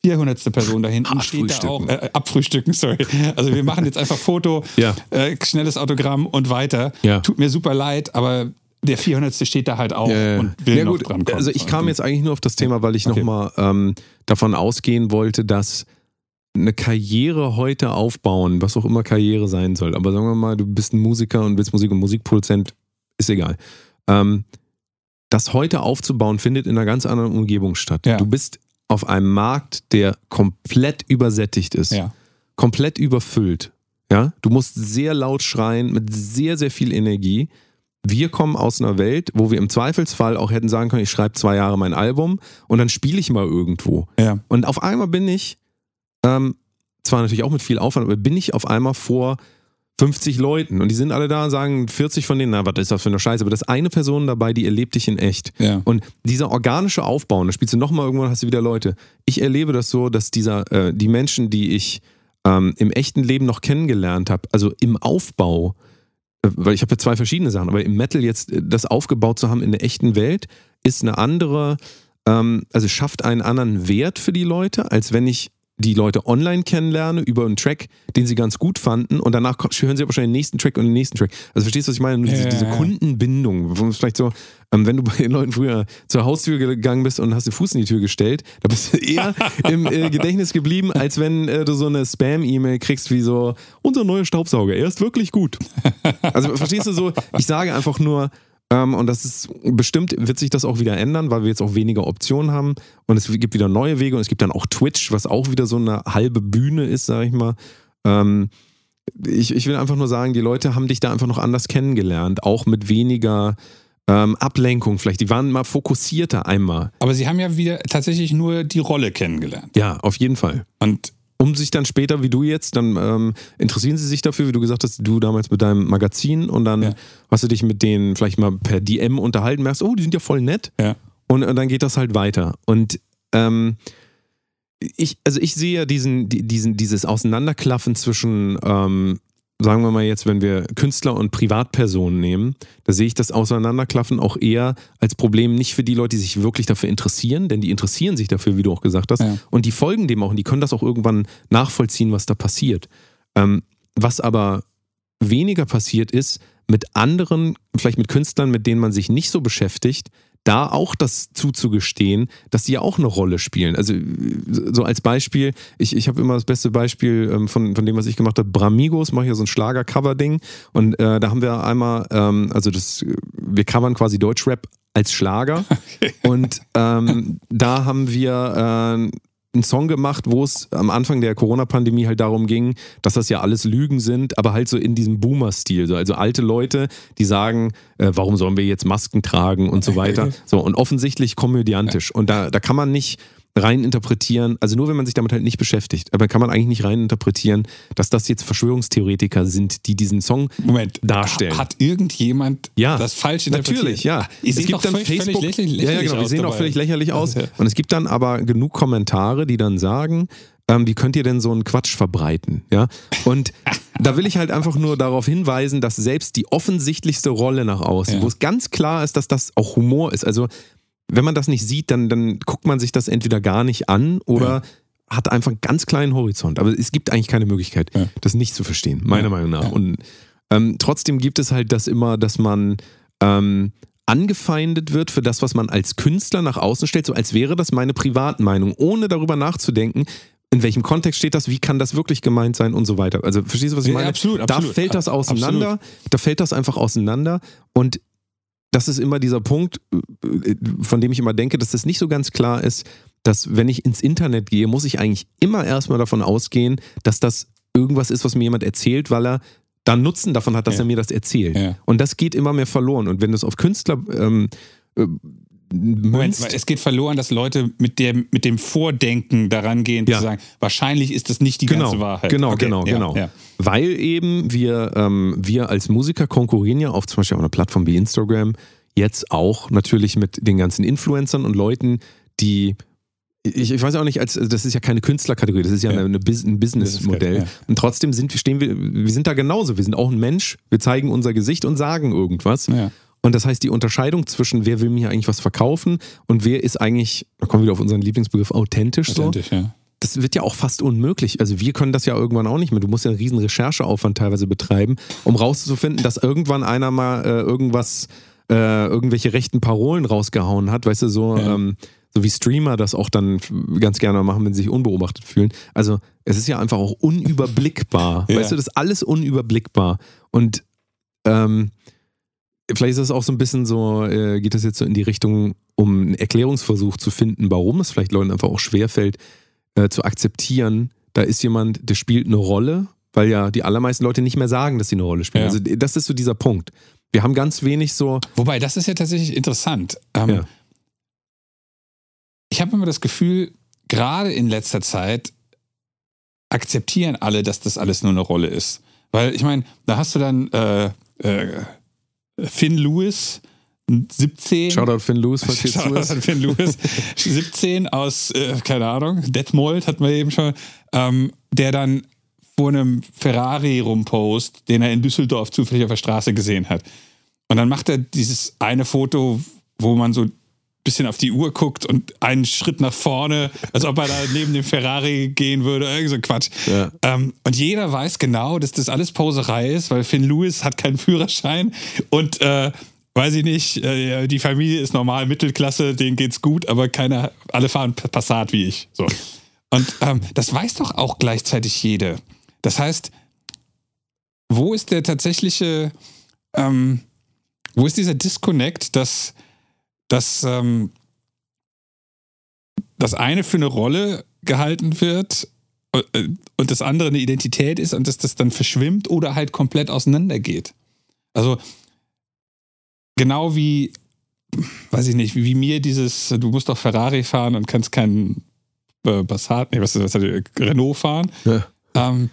400. Person da hinten steht da auch, äh, abfrühstücken, sorry. Also wir machen jetzt einfach Foto, äh, schnelles Autogramm und weiter. Tut mir super leid, aber der 400. steht da halt auch ja. und will ja, noch gut. dran kommen. Also ich kam jetzt eigentlich nur auf das Thema, weil ich Okay. nochmal ähm, davon ausgehen wollte, dass eine Karriere heute aufbauen, was auch immer Karriere sein soll, aber sagen wir mal, du bist ein Musiker und willst Musik und Musikproduzent, ist egal. Ähm, das heute aufzubauen, findet in einer ganz anderen Umgebung statt. Ja. Du bist auf einem Markt, der komplett übersättigt ist, Ja. komplett überfüllt. Ja, du musst sehr laut schreien mit sehr, sehr viel Energie. Wir kommen aus einer Welt, wo wir im Zweifelsfall auch hätten sagen können, ich schreibe zwei Jahre mein Album und dann spiele ich mal irgendwo. Ja. Und auf einmal bin ich, ähm, zwar natürlich auch mit viel Aufwand, aber bin ich auf einmal vor 50 Leuten und die sind alle da und sagen 40 von denen, na, was ist das für eine Scheiße? Aber da ist eine Person dabei, die erlebt dich in echt. Ja. Und dieser organische Aufbau, und da spielst du nochmal irgendwann, hast du wieder Leute. Ich erlebe das so, dass dieser, äh, die Menschen, die ich ähm, im echten Leben noch kennengelernt habe, also im Aufbau, äh, weil ich habe ja zwei verschiedene Sachen, aber im Metal jetzt äh, das aufgebaut zu haben in der echten Welt, ist eine andere, ähm, also schafft einen anderen Wert für die Leute, als wenn ich die Leute online kennenlerne über einen Track, den sie ganz gut fanden und danach hören sie aber schon den nächsten Track und den nächsten Track. Also verstehst du, was ich meine? Diese, Ja, diese ja. Kundenbindung, wo es vielleicht so, ähm, wenn du bei den Leuten früher zur Haustür gegangen bist und hast den Fuß in die Tür gestellt, da bist du eher im äh, Gedächtnis geblieben, als wenn äh, du so eine Spam-E-Mail kriegst wie so, unser neuer Staubsauger, er ist wirklich gut. Also verstehst du so, ich sage einfach nur, ähm, und das ist bestimmt wird sich das auch wieder ändern, weil wir jetzt auch weniger Optionen haben und es gibt wieder neue Wege und es gibt dann auch Twitch, was auch wieder so eine halbe Bühne ist, sag ich mal. Ähm, ich, ich will einfach nur sagen, die Leute haben dich da einfach noch anders kennengelernt, auch mit weniger ähm, Ablenkung vielleicht. Die waren mal fokussierter einmal. Aber sie haben ja wieder tatsächlich nur die Rolle kennengelernt. Ja, auf jeden Fall. Und um sich dann später, wie du jetzt, dann ähm, interessieren sie sich dafür, wie du gesagt hast, du damals mit deinem Magazin und dann Ja. hast du dich mit denen vielleicht mal per DM unterhalten, merkst, oh, die sind ja voll nett ja. und, und dann geht das halt weiter. Und ähm, ich, also ich sehe ja diesen, die- diesen, dieses Auseinanderklaffen zwischen, ähm, sagen wir mal jetzt, wenn wir Künstler und Privatpersonen nehmen, da sehe ich das Auseinanderklaffen auch eher als Problem nicht für die Leute, die sich wirklich dafür interessieren, denn die interessieren sich dafür, wie du auch gesagt hast, Ja. und die folgen dem auch und die können das auch irgendwann nachvollziehen, was da passiert. Ähm, was aber weniger passiert ist, mit anderen, vielleicht mit Künstlern, mit denen man sich nicht so beschäftigt, da auch das zuzugestehen, dass die ja auch eine Rolle spielen. Also so als Beispiel, ich, ich habe immer das beste Beispiel ähm, von, von dem, was ich gemacht habe, Bramigos, mache ich ja so ein Schlager-Cover-Ding. Und äh, da haben wir einmal, ähm, also das, wir covern quasi Deutschrap als Schlager. Und ähm, da haben wir äh, einen Song gemacht, wo es am Anfang der Corona-Pandemie halt darum ging, dass das ja alles Lügen sind, aber halt so in diesem Boomer-Stil. So, also alte Leute, die sagen, äh, warum sollen wir jetzt Masken tragen und so weiter. So, und offensichtlich komödiantisch. Und da, da kann man nicht rein interpretieren, also nur wenn man sich damit halt nicht beschäftigt, aber kann man eigentlich nicht rein interpretieren, dass das jetzt Verschwörungstheoretiker sind, die diesen Song Moment, darstellen. Hat irgendjemand ja, das falsch interpretiert? Natürlich, ja. Ich es gibt dann völlig, Facebook, völlig lächerlich, ja, ja, genau, die aus sehen auch völlig lächerlich aus. Ja. Und es gibt dann aber genug Kommentare, die dann sagen, ähm, wie könnt ihr denn so einen Quatsch verbreiten? Ja, und da will ich halt einfach nur darauf hinweisen, dass selbst die offensichtlichste Rolle nach außen, Ja. wo es ganz klar ist, dass das auch Humor ist, also wenn man das nicht sieht, dann, dann guckt man sich das entweder gar nicht an oder hat einfach einen ganz kleinen Horizont. Aber es gibt eigentlich keine Möglichkeit, Ja. das nicht zu verstehen, meiner Ja. Meinung nach. Ja. Und ähm, trotzdem gibt es halt das immer, dass man ähm, angefeindet wird für das, was man als Künstler nach außen stellt, so als wäre das meine Privatmeinung, ohne darüber nachzudenken, in welchem Kontext steht das, wie kann das wirklich gemeint sein und so weiter. Also verstehst du, was ich Ja, meine? absolut, Da absolut. fällt das auseinander, da fällt das einfach auseinander und das ist immer dieser Punkt, äh, von dem ich immer denke, dass das nicht so ganz klar ist, dass wenn ich ins Internet gehe, muss ich eigentlich immer erstmal davon ausgehen, dass das irgendwas ist, was mir jemand erzählt, weil er dann Nutzen davon hat, dass Ja. er mir das erzählt. Ja. Und das geht immer mehr verloren. Und wenn du es auf Künstler ähm, äh, Moment, weil es geht verloren, dass Leute mit dem, mit dem Vordenken daran gehen, Ja. zu sagen, wahrscheinlich ist das nicht die genau, ganze Wahrheit. Genau, Okay, genau, ja, genau. Ja. Weil eben wir, ähm, wir als Musiker konkurrieren ja auf zum Beispiel auf einer Plattform wie Instagram jetzt auch natürlich mit den ganzen Influencern und Leuten, die ich, ich weiß auch nicht, als das ist ja keine Künstlerkategorie, das ist ja, Ja. Eine, ein Businessmodell. Ja. Und trotzdem sind wir, stehen wir, wir sind da genauso. Wir sind auch ein Mensch, wir zeigen unser Gesicht und sagen irgendwas. Ja. Und das heißt, die Unterscheidung zwischen wer will mir eigentlich was verkaufen und wer ist eigentlich, da kommen wir wieder auf unseren Lieblingsbegriff, authentisch so Authentisch, ja. das wird ja auch fast unmöglich. Also wir können das ja irgendwann auch nicht mehr. Du musst ja einen riesen Rechercheaufwand teilweise betreiben, um rauszufinden, dass irgendwann einer mal äh, irgendwas, äh, irgendwelche rechten Parolen rausgehauen hat, weißt du, so, Ja. ähm, so wie Streamer das auch dann ganz gerne machen, wenn sie sich unbeobachtet fühlen. Also es ist ja einfach auch unüberblickbar. Ja. Weißt du, das ist alles unüberblickbar. Und ähm, vielleicht ist das auch so ein bisschen so, äh, geht das jetzt so in die Richtung, um einen Erklärungsversuch zu finden, warum es vielleicht Leuten einfach auch schwerfällt, äh, zu akzeptieren, da ist jemand, der spielt eine Rolle weil ja die allermeisten Leute nicht mehr sagen, dass sie eine Rolle spielen. Ja. Also das ist so dieser Punkt. Wir haben ganz wenig so, Wobei, das ist ja tatsächlich interessant. Ähm, Ja. Ich habe immer das Gefühl, gerade in letzter Zeit akzeptieren alle, dass das alles nur eine Rolle ist. Weil ich meine, da hast du dann äh, äh, Finn Lewis, 17. Shoutout Finn Lewis, falls ihr Shoutout Finn Lewis, 17 aus, äh, keine Ahnung, Detmold hatten wir eben schon, ähm, der dann vor einem Ferrari rumpost, den er in Düsseldorf zufällig auf der Straße gesehen hat. Und dann macht er dieses eine Foto, wo man so bisschen auf die Uhr guckt und einen Schritt nach vorne, als ob er da neben dem Ferrari gehen würde, irgend so Quatsch. Ja. Ähm, und jeder weiß genau, dass das alles Poserei ist, weil Finn Lewis hat keinen Führerschein und äh, weiß ich nicht, äh, die Familie ist normal Mittelklasse, denen geht's gut, aber keiner, alle fahren Passat wie ich. So. Und ähm, das weiß doch auch gleichzeitig jeder. Das heißt, wo ist der tatsächliche, ähm, wo ist dieser Disconnect, dass, dass ähm, das eine für eine Rolle gehalten wird äh, und das andere eine Identität ist und dass das dann verschwimmt oder halt komplett auseinandergeht. Also genau wie, weiß ich nicht, wie, wie mir dieses, du musst doch Ferrari fahren und kannst keinen äh, Passat, nee, was das, Renault fahren. Ja. Ähm,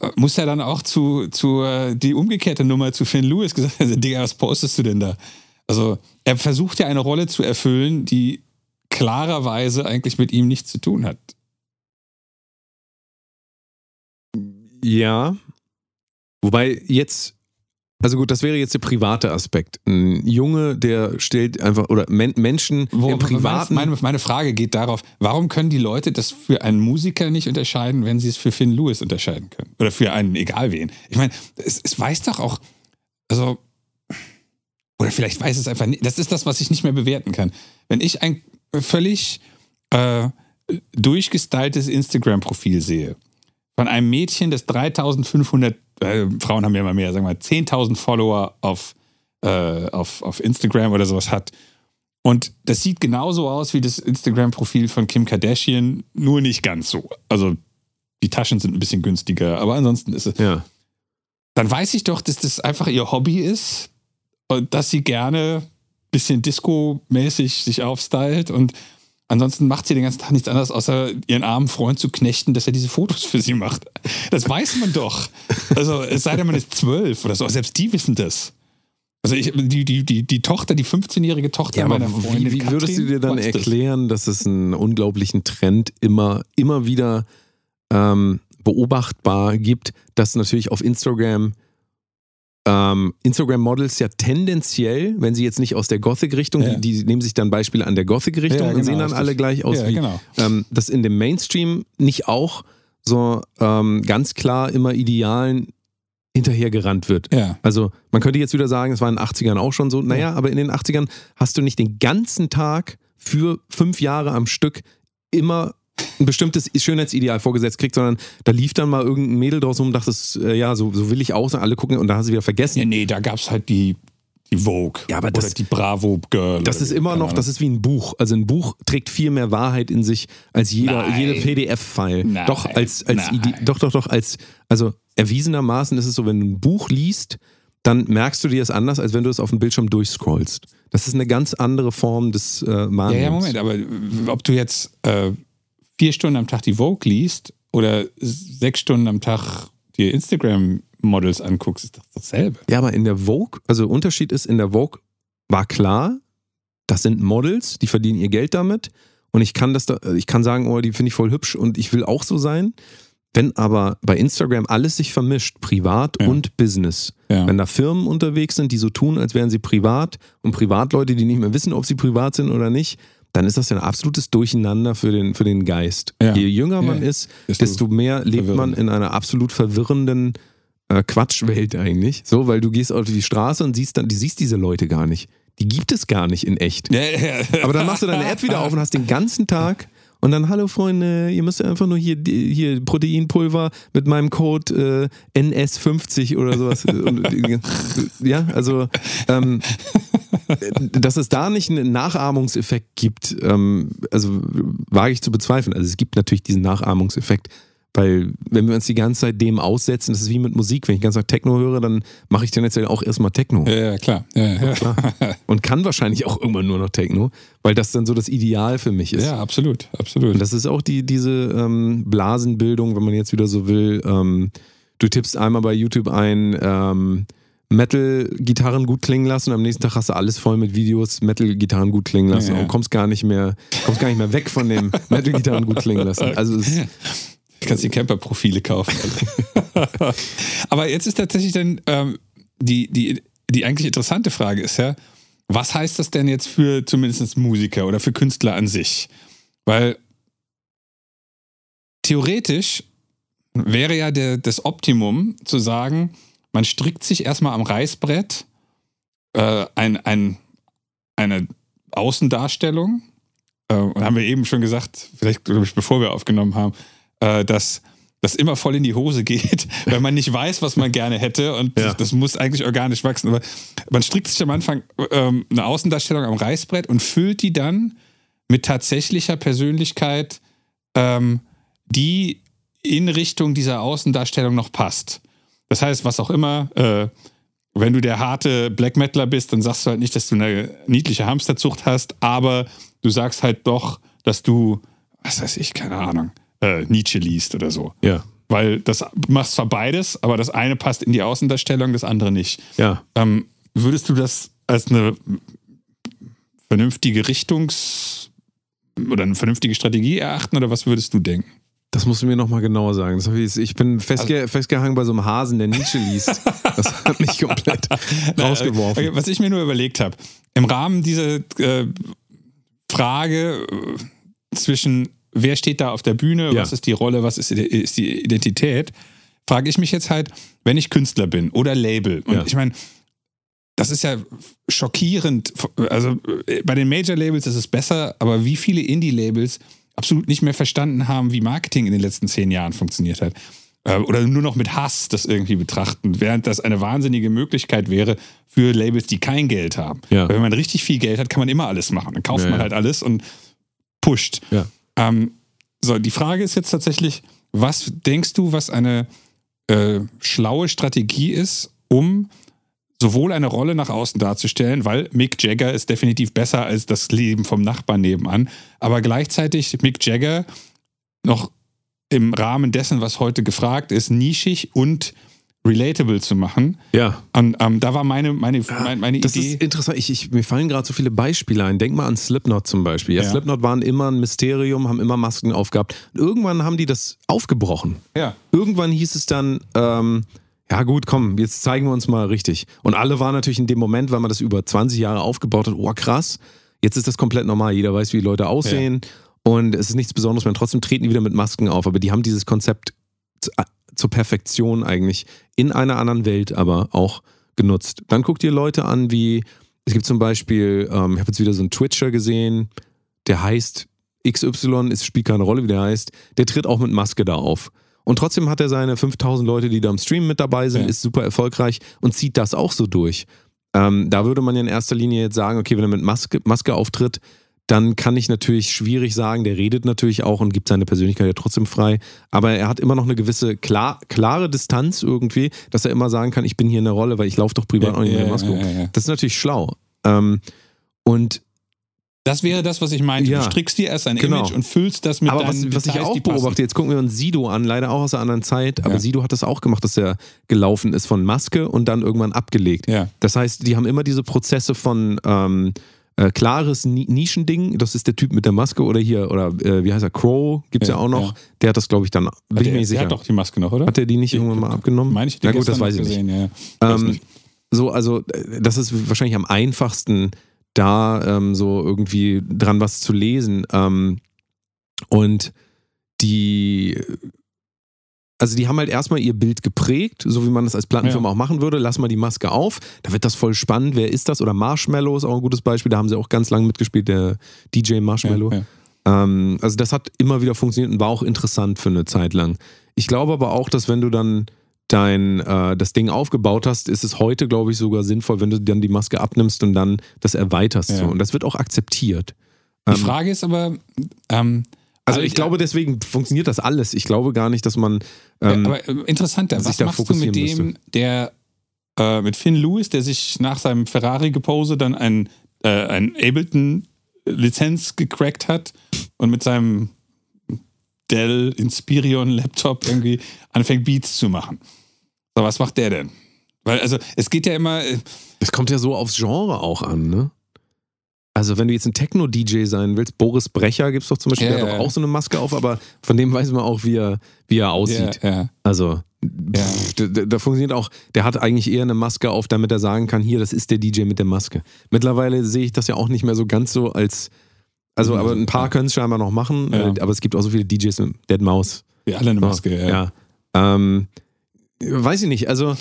äh, muss er dann auch zu, zu äh, die umgekehrte Nummer zu Finn Lewis gesagt haben, Digga, was postest du denn da? Also er versucht ja eine Rolle zu erfüllen, die klarerweise eigentlich mit ihm nichts zu tun hat. Ja. Wobei jetzt, also gut, das wäre jetzt der private Aspekt. Ein Junge, der stellt einfach, oder Men Menschen Wo, im privaten. Meine, meine Frage geht darauf, warum können die Leute das für einen Musiker nicht unterscheiden, wenn sie es für Finn Lewis unterscheiden können? Oder für einen egal wen. Ich meine, es, es weiß doch auch, also, oder vielleicht weiß es einfach nicht. Das ist das, was ich nicht mehr bewerten kann. Wenn ich ein völlig äh, durchgestyltes Instagram-Profil sehe, von einem Mädchen, das 3500, äh, Frauen haben ja immer mehr, sagen wir mal, 10.000 Follower auf, äh, auf, auf Instagram oder sowas hat. Und das sieht genauso aus wie das Instagram-Profil von Kim Kardashian, nur nicht ganz so. Also die Taschen sind ein bisschen günstiger, aber ansonsten ist es. ja. Dann weiß ich doch, dass das einfach ihr Hobby ist und dass sie gerne ein bisschen Disco-mäßig sich aufstylt und ansonsten macht sie den ganzen Tag nichts anderes, außer ihren armen Freund zu knechten, dass er diese Fotos für sie macht. Das weiß man doch. Also es sei denn, man ist zwölf oder so, selbst die wissen das. Also ich, die, die, die, die Tochter, die 15-jährige Tochter Ja, meiner Freundin wie, wie würdest du Katrin dir dann weiß das. erklären, dass es einen unglaublichen Trend immer, immer wieder ähm, beobachtbar gibt, dass natürlich auf Instagram ähm, Instagram-Models ja tendenziell, wenn sie jetzt nicht aus der Gothic-Richtung, Ja. die, die nehmen sich dann Beispiele an der Gothic-Richtung Ja, und genau, sehen dann richtig. alle gleich aus Ja, wie, genau. ähm, dass in dem Mainstream nicht auch so ähm, ganz klar immer Idealen hinterhergerannt wird. Ja. Also man könnte jetzt wieder sagen, es war in den 80ern auch schon so. Naja, aber in den 80ern hast du nicht den ganzen Tag für fünf Jahre am Stück immer ein bestimmtes Schönheitsideal vorgesetzt kriegt, sondern da lief dann mal irgendein Mädel draus rum und dachtest, äh, ja, so, so will ich auch sein, alle gucken und da hast du wieder vergessen. Ja, nee, da gab es halt die, die Vogue. Ja, aber das- oder die Bravo Girl. Das ist immer noch, das ist wie ein Buch. Also ein Buch trägt viel mehr Wahrheit in sich als jeder, Nein. jede PDF-File. Doch, als, als Nein. Ide- doch, doch, doch, als, also erwiesenermaßen ist es so, wenn du ein Buch liest, dann merkst du dir es anders, als wenn du es auf dem Bildschirm durchscrollst. Das ist eine ganz andere Form des äh, Ja, Wahrnehmens. ja, Moment, aber ob du jetzt äh, vier Stunden am Tag die Vogue liest oder sechs Stunden am Tag dir Instagram-Models anguckst, ist doch dasselbe. Ja, aber in der Vogue, also Unterschied ist, in der Vogue war klar, das sind Models, die verdienen ihr Geld damit und ich kann das da, ich kann sagen, oh, die finde ich voll hübsch und ich will auch so sein. Wenn aber bei Instagram alles sich vermischt, privat Ja. und Business, Ja. wenn da Firmen unterwegs sind, die so tun, als wären sie privat und Privatleute, die nicht mehr wissen, ob sie privat sind oder nicht, dann ist das ja ein absolutes Durcheinander für den, für den Geist. Ja. Je jünger man Ja. ist, Desto mehr lebt man in einer absolut verwirrenden äh, Quatschwelt eigentlich. So, weil du gehst auf die Straße und siehst dann, du siehst diese Leute gar nicht. Die gibt es gar nicht in echt. Aber dann machst du deine App wieder auf und hast den ganzen Tag und dann, hallo Freunde, ihr müsst einfach nur hier, hier Proteinpulver mit meinem Code äh, NS50 oder sowas. Äh, ja, also, ähm, dass es da nicht einen Nachahmungseffekt gibt, ähm, also wage ich zu bezweifeln. Also es gibt natürlich diesen Nachahmungseffekt, Weil, wenn wir uns die ganze Zeit dem aussetzen, das ist wie mit Musik. Wenn ich ganze Zeit Techno höre, dann mache ich tendenziell auch erstmal Techno. Ja, ja klar. Ja, ja. Klar. Und kann wahrscheinlich auch irgendwann nur noch Techno, weil das dann so das Ideal für mich ist. ja absolut, absolut. Und das ist auch die, diese ähm, Blasenbildung, wenn man jetzt wieder so will. Ähm, du tippst einmal bei YouTube ein, ähm, Metal-Gitarren gut klingen lassen und am nächsten Tag hast du alles voll mit Videos, Metal-Gitarren gut klingen lassen Ja, und kommst gar nicht mehr, kommst gar nicht mehr weg von dem Metal-Gitarren gut klingen lassen. Also es, Du kannst die Camper-Profile kaufen. Aber jetzt ist tatsächlich dann ähm, die, die, die eigentlich interessante Frage ist ja, was heißt das denn jetzt für zumindest Musiker oder für Künstler an sich? Weil theoretisch wäre ja der, das Optimum zu sagen, man strickt sich erstmal am Reißbrett äh, ein, ein, eine Außendarstellung. Äh, und haben wir eben schon gesagt, vielleicht ich, bevor wir aufgenommen haben, äh, dass das immer voll in die Hose geht, wenn man nicht weiß, was man gerne hätte. Und Ja. das muss eigentlich organisch wachsen. Aber man strickt sich am Anfang ähm, eine Außendarstellung am Reißbrett und füllt die dann mit tatsächlicher Persönlichkeit, ähm, die in Richtung dieser Außendarstellung noch passt. Das heißt, was auch immer, äh, wenn du der harte Black Metaler bist, dann sagst du halt nicht, dass du eine niedliche Hamsterzucht hast, aber du sagst halt doch, dass du, was weiß ich, keine Ahnung, äh, Nietzsche liest oder so. ja, Weil das machst zwar beides, aber das eine passt in die Außendarstellung, das andere nicht. ja. Ähm, würdest du das als eine vernünftige Richtungs- oder eine vernünftige Strategie erachten oder was würdest du denken? Das musst du mir nochmal genauer sagen. Ich, bin festge festgehangen bei so einem Hasen, der Nietzsche liest. Das hat mich komplett rausgeworfen. Okay, was ich mir nur überlegt habe, im Rahmen dieser äh, Frage äh, zwischen wer steht da auf der Bühne, Ja. was ist die Rolle, was ist, ist die Identität, frage ich mich jetzt halt, wenn ich Künstler bin oder Label. Und Ja. ich meine, das ist ja schockierend. Also bei den Major-Labels ist es besser, aber wie viele Indie-Labels absolut nicht mehr verstanden haben, wie Marketing in den letzten zehn Jahren funktioniert hat. Äh, Oder nur noch mit Hass das irgendwie betrachten, während das eine wahnsinnige Möglichkeit wäre für Labels, die kein Geld haben. Ja. Weil wenn man richtig viel Geld hat, kann man immer alles machen. Dann kauft Ja, man halt alles und pusht. Ja. Ähm, so, die Frage ist jetzt tatsächlich, was denkst du, was eine äh, schlaue Strategie ist, um sowohl eine Rolle nach außen darzustellen, weil Mick Jagger ist definitiv besser als das Leben vom Nachbarn nebenan, aber gleichzeitig Mick Jagger noch im Rahmen dessen, was heute gefragt ist, nischig und relatable zu machen. Ja. Und, ähm, da war meine, meine, meine, meine Das Idee. ist interessant. Ich, ich, mir fallen gerade so viele Beispiele ein. Denk mal an Slipknot zum Beispiel. Ja, Ja. Slipknot waren immer ein Mysterium, haben immer Masken aufgehabt. Irgendwann haben die das aufgebrochen. ja. Irgendwann hieß es dann, ähm, ja gut, komm, jetzt zeigen wir uns mal richtig. Und alle waren natürlich in dem Moment, weil man das über 20 Jahre aufgebaut hat, oh krass, jetzt ist das komplett normal. Jeder weiß, wie die Leute aussehen. Und es ist nichts Besonderes mehr. Trotzdem treten die wieder mit Masken auf. Aber die haben dieses Konzept zur Perfektion eigentlich in einer anderen Welt aber auch genutzt. Dann guckt ihr Leute an, wie es gibt zum Beispiel, ähm, ich habe jetzt wieder so einen Twitcher gesehen, der heißt XY, es spielt keine Rolle, wie der heißt, der tritt auch mit Maske da auf. Und trotzdem hat er seine 5000 Leute, die da im Stream mit dabei sind, Ja. ist super erfolgreich und zieht das auch so durch. Ähm, da würde man ja in erster Linie jetzt sagen, okay, wenn er mit Maske, Maske auftritt, dann kann ich natürlich schwierig sagen, der redet natürlich auch und gibt seine Persönlichkeit ja trotzdem frei, aber er hat immer noch eine gewisse klar, klare Distanz irgendwie, dass er immer sagen kann, ich bin hier in der Rolle, weil ich laufe doch privat auch nicht mit der Maske. ja, ja. Das ist natürlich schlau. Ähm, und Das wäre das, was ich meinte. Ja. Du strickst dir erst ein Genau. Image und füllst das mit aber was, deinen was ich Details, auch beobachte, jetzt gucken wir uns Sido an, leider auch aus einer anderen Zeit, aber Ja. Sido hat das auch gemacht, dass er gelaufen ist von Maske und dann irgendwann abgelegt. Ja. Das heißt, die haben immer diese Prozesse von ähm, äh, klares Ni Nischending, das ist der Typ mit der Maske oder hier, oder äh, wie heißt er, Crow, gibt es ja, Ja, auch noch, ja. der hat das, glaube ich, dann, bin ich der, mir nicht der sicher. hat doch die Maske noch, oder? Hat er die nicht irgendwann mal abgenommen? Meine ich, Na gut, das weiß ich noch nicht. gesehen, Ja. Ähm, nicht. so, also äh, das ist wahrscheinlich am einfachsten, da ähm, so irgendwie dran was zu lesen. Ähm, und die, also die haben halt erstmal ihr Bild geprägt, so wie man das als Plattenfirma Ja. auch machen würde. Lass mal die Maske auf, da wird das voll spannend. Wer ist das? Oder Marshmallow ist auch ein gutes Beispiel. Da haben sie auch ganz lange mitgespielt, der DJ Marshmallow. Ja, ja. Ähm, also das hat immer wieder funktioniert und war auch interessant für eine Zeit lang. Ich glaube aber auch, dass wenn du dann dein äh, das Ding aufgebaut hast, ist es heute, glaube ich, sogar sinnvoll, wenn du dann die Maske abnimmst und dann das erweiterst. So. Und das wird auch akzeptiert. Die Ähm, Frage ist aber, ähm, Also ich glaube, deswegen funktioniert das alles. Ich glaube gar nicht, dass man. Ähm, aber äh, interessanter, was da machst du mit dem, fokussieren der äh, mit Finn Lewis, der sich nach seinem Ferrari-Gepose dann ein, äh, ein Ableton-Lizenz gecrackt hat und mit seinem Dell Inspirion-Laptop irgendwie anfängt, Beats zu machen. So, was macht der denn? Weil, also, es geht ja immer. äh, Es kommt ja so aufs Genre auch an, ne? Also, wenn du jetzt ein Techno-DJ sein willst, Boris Brecher gibt es doch zum Beispiel, Ja, der hat ja, doch ja. auch so eine Maske auf, aber von dem weiß man auch, wie er, wie er aussieht. Ja, ja. Also, pff, da, da funktioniert auch, der hat eigentlich eher eine Maske auf, damit er sagen kann, hier, das ist der DJ mit der Maske. Mittlerweile sehe ich das ja auch nicht mehr so ganz so als, also, Mhm, aber ein paar ja. können es scheinbar noch machen, Ja. aber es gibt auch so viele DJs mit Dead Mouse. Wir alle eine Maske, ja. Ja. Ähm, weiß ich nicht. Also,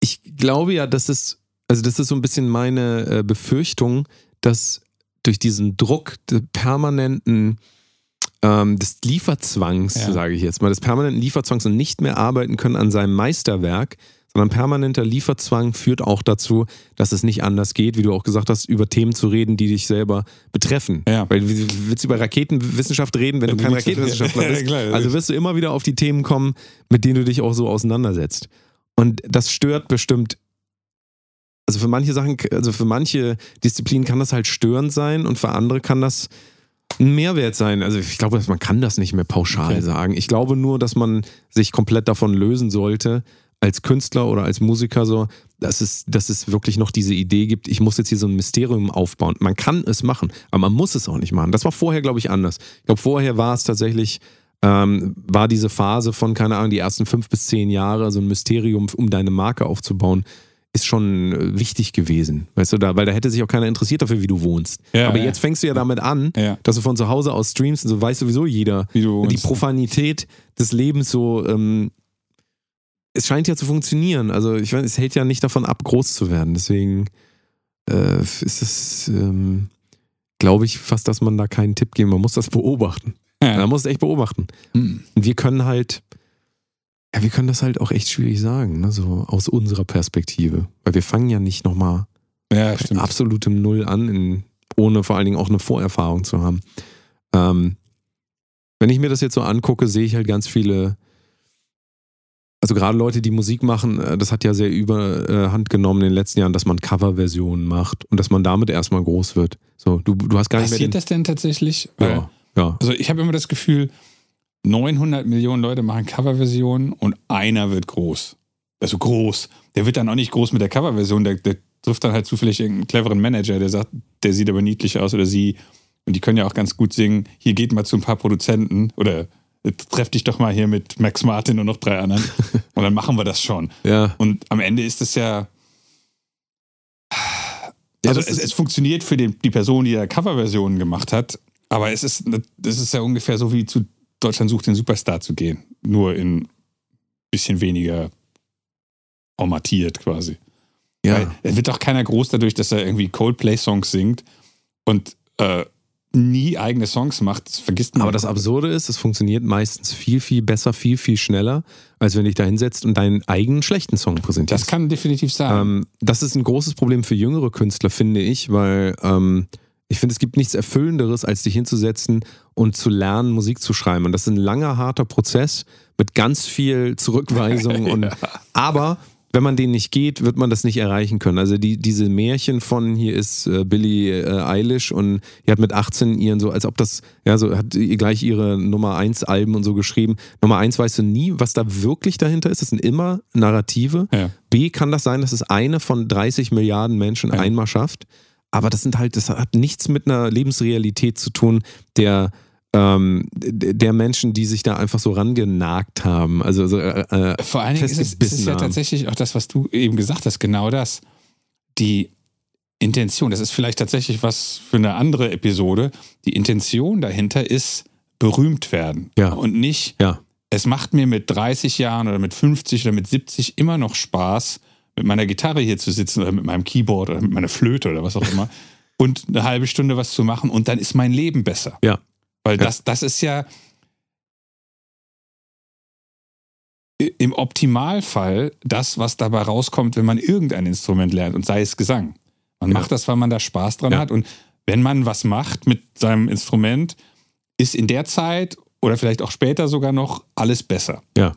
ich glaube ja, dass es, also das ist so ein bisschen meine äh, Befürchtung, dass durch diesen Druck der permanenten ähm, des Lieferzwangs, Ja. sage ich jetzt mal, des permanenten Lieferzwangs und nicht mehr arbeiten können an seinem Meisterwerk, sondern permanenter Lieferzwang führt auch dazu, dass es nicht anders geht, wie du auch gesagt hast, über Themen zu reden, die dich selber betreffen. Ja. Weil wie willst du über Raketenwissenschaft reden, wenn Wenn du kein Raketenwissenschaftler Ja, bist? klar. Also wirst du immer wieder auf die Themen kommen, mit denen du dich auch so auseinandersetzt. Und das stört bestimmt. Also für manche Sachen, also für manche Disziplinen kann das halt störend sein und für andere kann das ein Mehrwert sein. Also ich glaube, man kann das nicht mehr pauschal Okay. sagen. Ich glaube nur, dass man sich komplett davon lösen sollte, als Künstler oder als Musiker so, dass es, dass es wirklich noch diese Idee gibt, ich muss jetzt hier so ein Mysterium aufbauen. Man kann es machen, aber man muss es auch nicht machen. Das war vorher, glaube ich, anders. Ich glaube, vorher war es tatsächlich, ähm, war diese Phase von, keine Ahnung, die ersten fünf bis zehn Jahre, so ein Mysterium, um deine Marke aufzubauen, ist schon äh, wichtig gewesen. Weißt du, da, weil da hätte sich auch keiner interessiert dafür, wie du wohnst. Ja, aber ja. jetzt fängst du ja damit an, Ja. dass du von zu Hause aus streamst und so weiß sowieso jeder, Wie du die wohnst. Profanität des Lebens so, ähm, es scheint ja zu funktionieren. Also ich weiß, es hält ja nicht davon ab, groß zu werden. Deswegen äh, ist es, ähm, glaube ich, fast, dass man da keinen Tipp geben. Man muss das beobachten. Man muss es echt beobachten. Hm. Und wir können halt, ja, wir können das halt auch echt schwierig sagen, ne? so aus unserer Perspektive. Weil wir fangen ja nicht nochmal Ja, bei absolutem Null an, in, ohne vor allen Dingen auch eine Vorerfahrung zu haben. Ähm, wenn ich mir das jetzt so angucke, sehe ich halt ganz viele, also gerade Leute, die Musik machen, äh, das hat ja sehr überhand genommen in den letzten Jahren, dass man Coverversionen macht und dass man damit erstmal groß wird. So, du, du hast gar nicht mehr Passiert den, das denn tatsächlich? Weil- ja, ja. Also ich habe immer das Gefühl, 900 Millionen Leute machen Coverversionen und einer wird groß. Also groß. Der wird dann auch nicht groß mit der Coverversion, der, der trifft dann halt zufällig irgendeinen cleveren Manager, der sagt, der sieht aber niedlich aus oder sie. Und die können ja auch ganz gut singen. Hier geht mal zu ein paar Produzenten oder äh, treff dich doch mal hier mit Max Martin und noch drei anderen. und dann machen wir das schon. ja. Und am Ende ist es ja. Ja, Also das es, es funktioniert für den, die Person, die da Coverversionen gemacht hat, aber es ist, das ist ja ungefähr so wie zu Deutschland sucht den Superstar zu gehen. Nur in bisschen weniger formatiert quasi. ja. Weil es wird doch keiner groß dadurch, dass er irgendwie Coldplay-Songs singt und äh, nie eigene Songs macht. Das vergisst man. Aber das Absurde ist, es funktioniert meistens viel, viel besser, viel, viel schneller, als wenn du dich da hinsetzt und deinen eigenen schlechten Song präsentierst. das kann definitiv sein. Ähm, das ist ein großes Problem für jüngere Künstler, finde ich, weil ähm, ich finde, es gibt nichts Erfüllenderes, als dich hinzusetzen und zu lernen, Musik zu schreiben. Und das ist ein langer, harter Prozess mit ganz viel Zurückweisung. und, aber wenn man den nicht geht, wird man das nicht erreichen können. Also die, diese Märchen von hier ist äh, Billie äh, Eilish und die hat mit 18 ihren so, als ob das, ja, so hat gleich ihre Nummer 1 Alben und so geschrieben. Nummer 1 weißt du nie, was da wirklich dahinter ist. Das sind immer Narrative. ja. B kann das sein, dass es eine von 30 Milliarden Menschen Ja. einmal schafft. Aber das sind halt, das hat nichts mit einer Lebensrealität zu tun, der, ähm, der Menschen, die sich da einfach so rangenagt haben. Also so, äh, äh, Vor allen Dingen ist es, ist es ja tatsächlich auch das, was du eben gesagt hast, genau das. Die Intention, das ist vielleicht tatsächlich was für eine andere Episode. Die Intention dahinter ist berühmt werden. Ja. Und nicht, ja, es macht mir mit 30 Jahren oder mit 50 oder mit 70 immer noch Spaß, mit meiner Gitarre hier zu sitzen oder mit meinem Keyboard oder mit meiner Flöte oder was auch immer und eine halbe Stunde was zu machen und dann ist mein Leben besser. Ja. Weil Ja. das, das ist ja im Optimalfall das, was dabei rauskommt, wenn man irgendein Instrument lernt und sei es Gesang. Man Ja. macht das, weil man da Spaß dran Ja. hat und wenn man was macht mit seinem Instrument, ist in der Zeit oder vielleicht auch später sogar noch alles besser. Ja.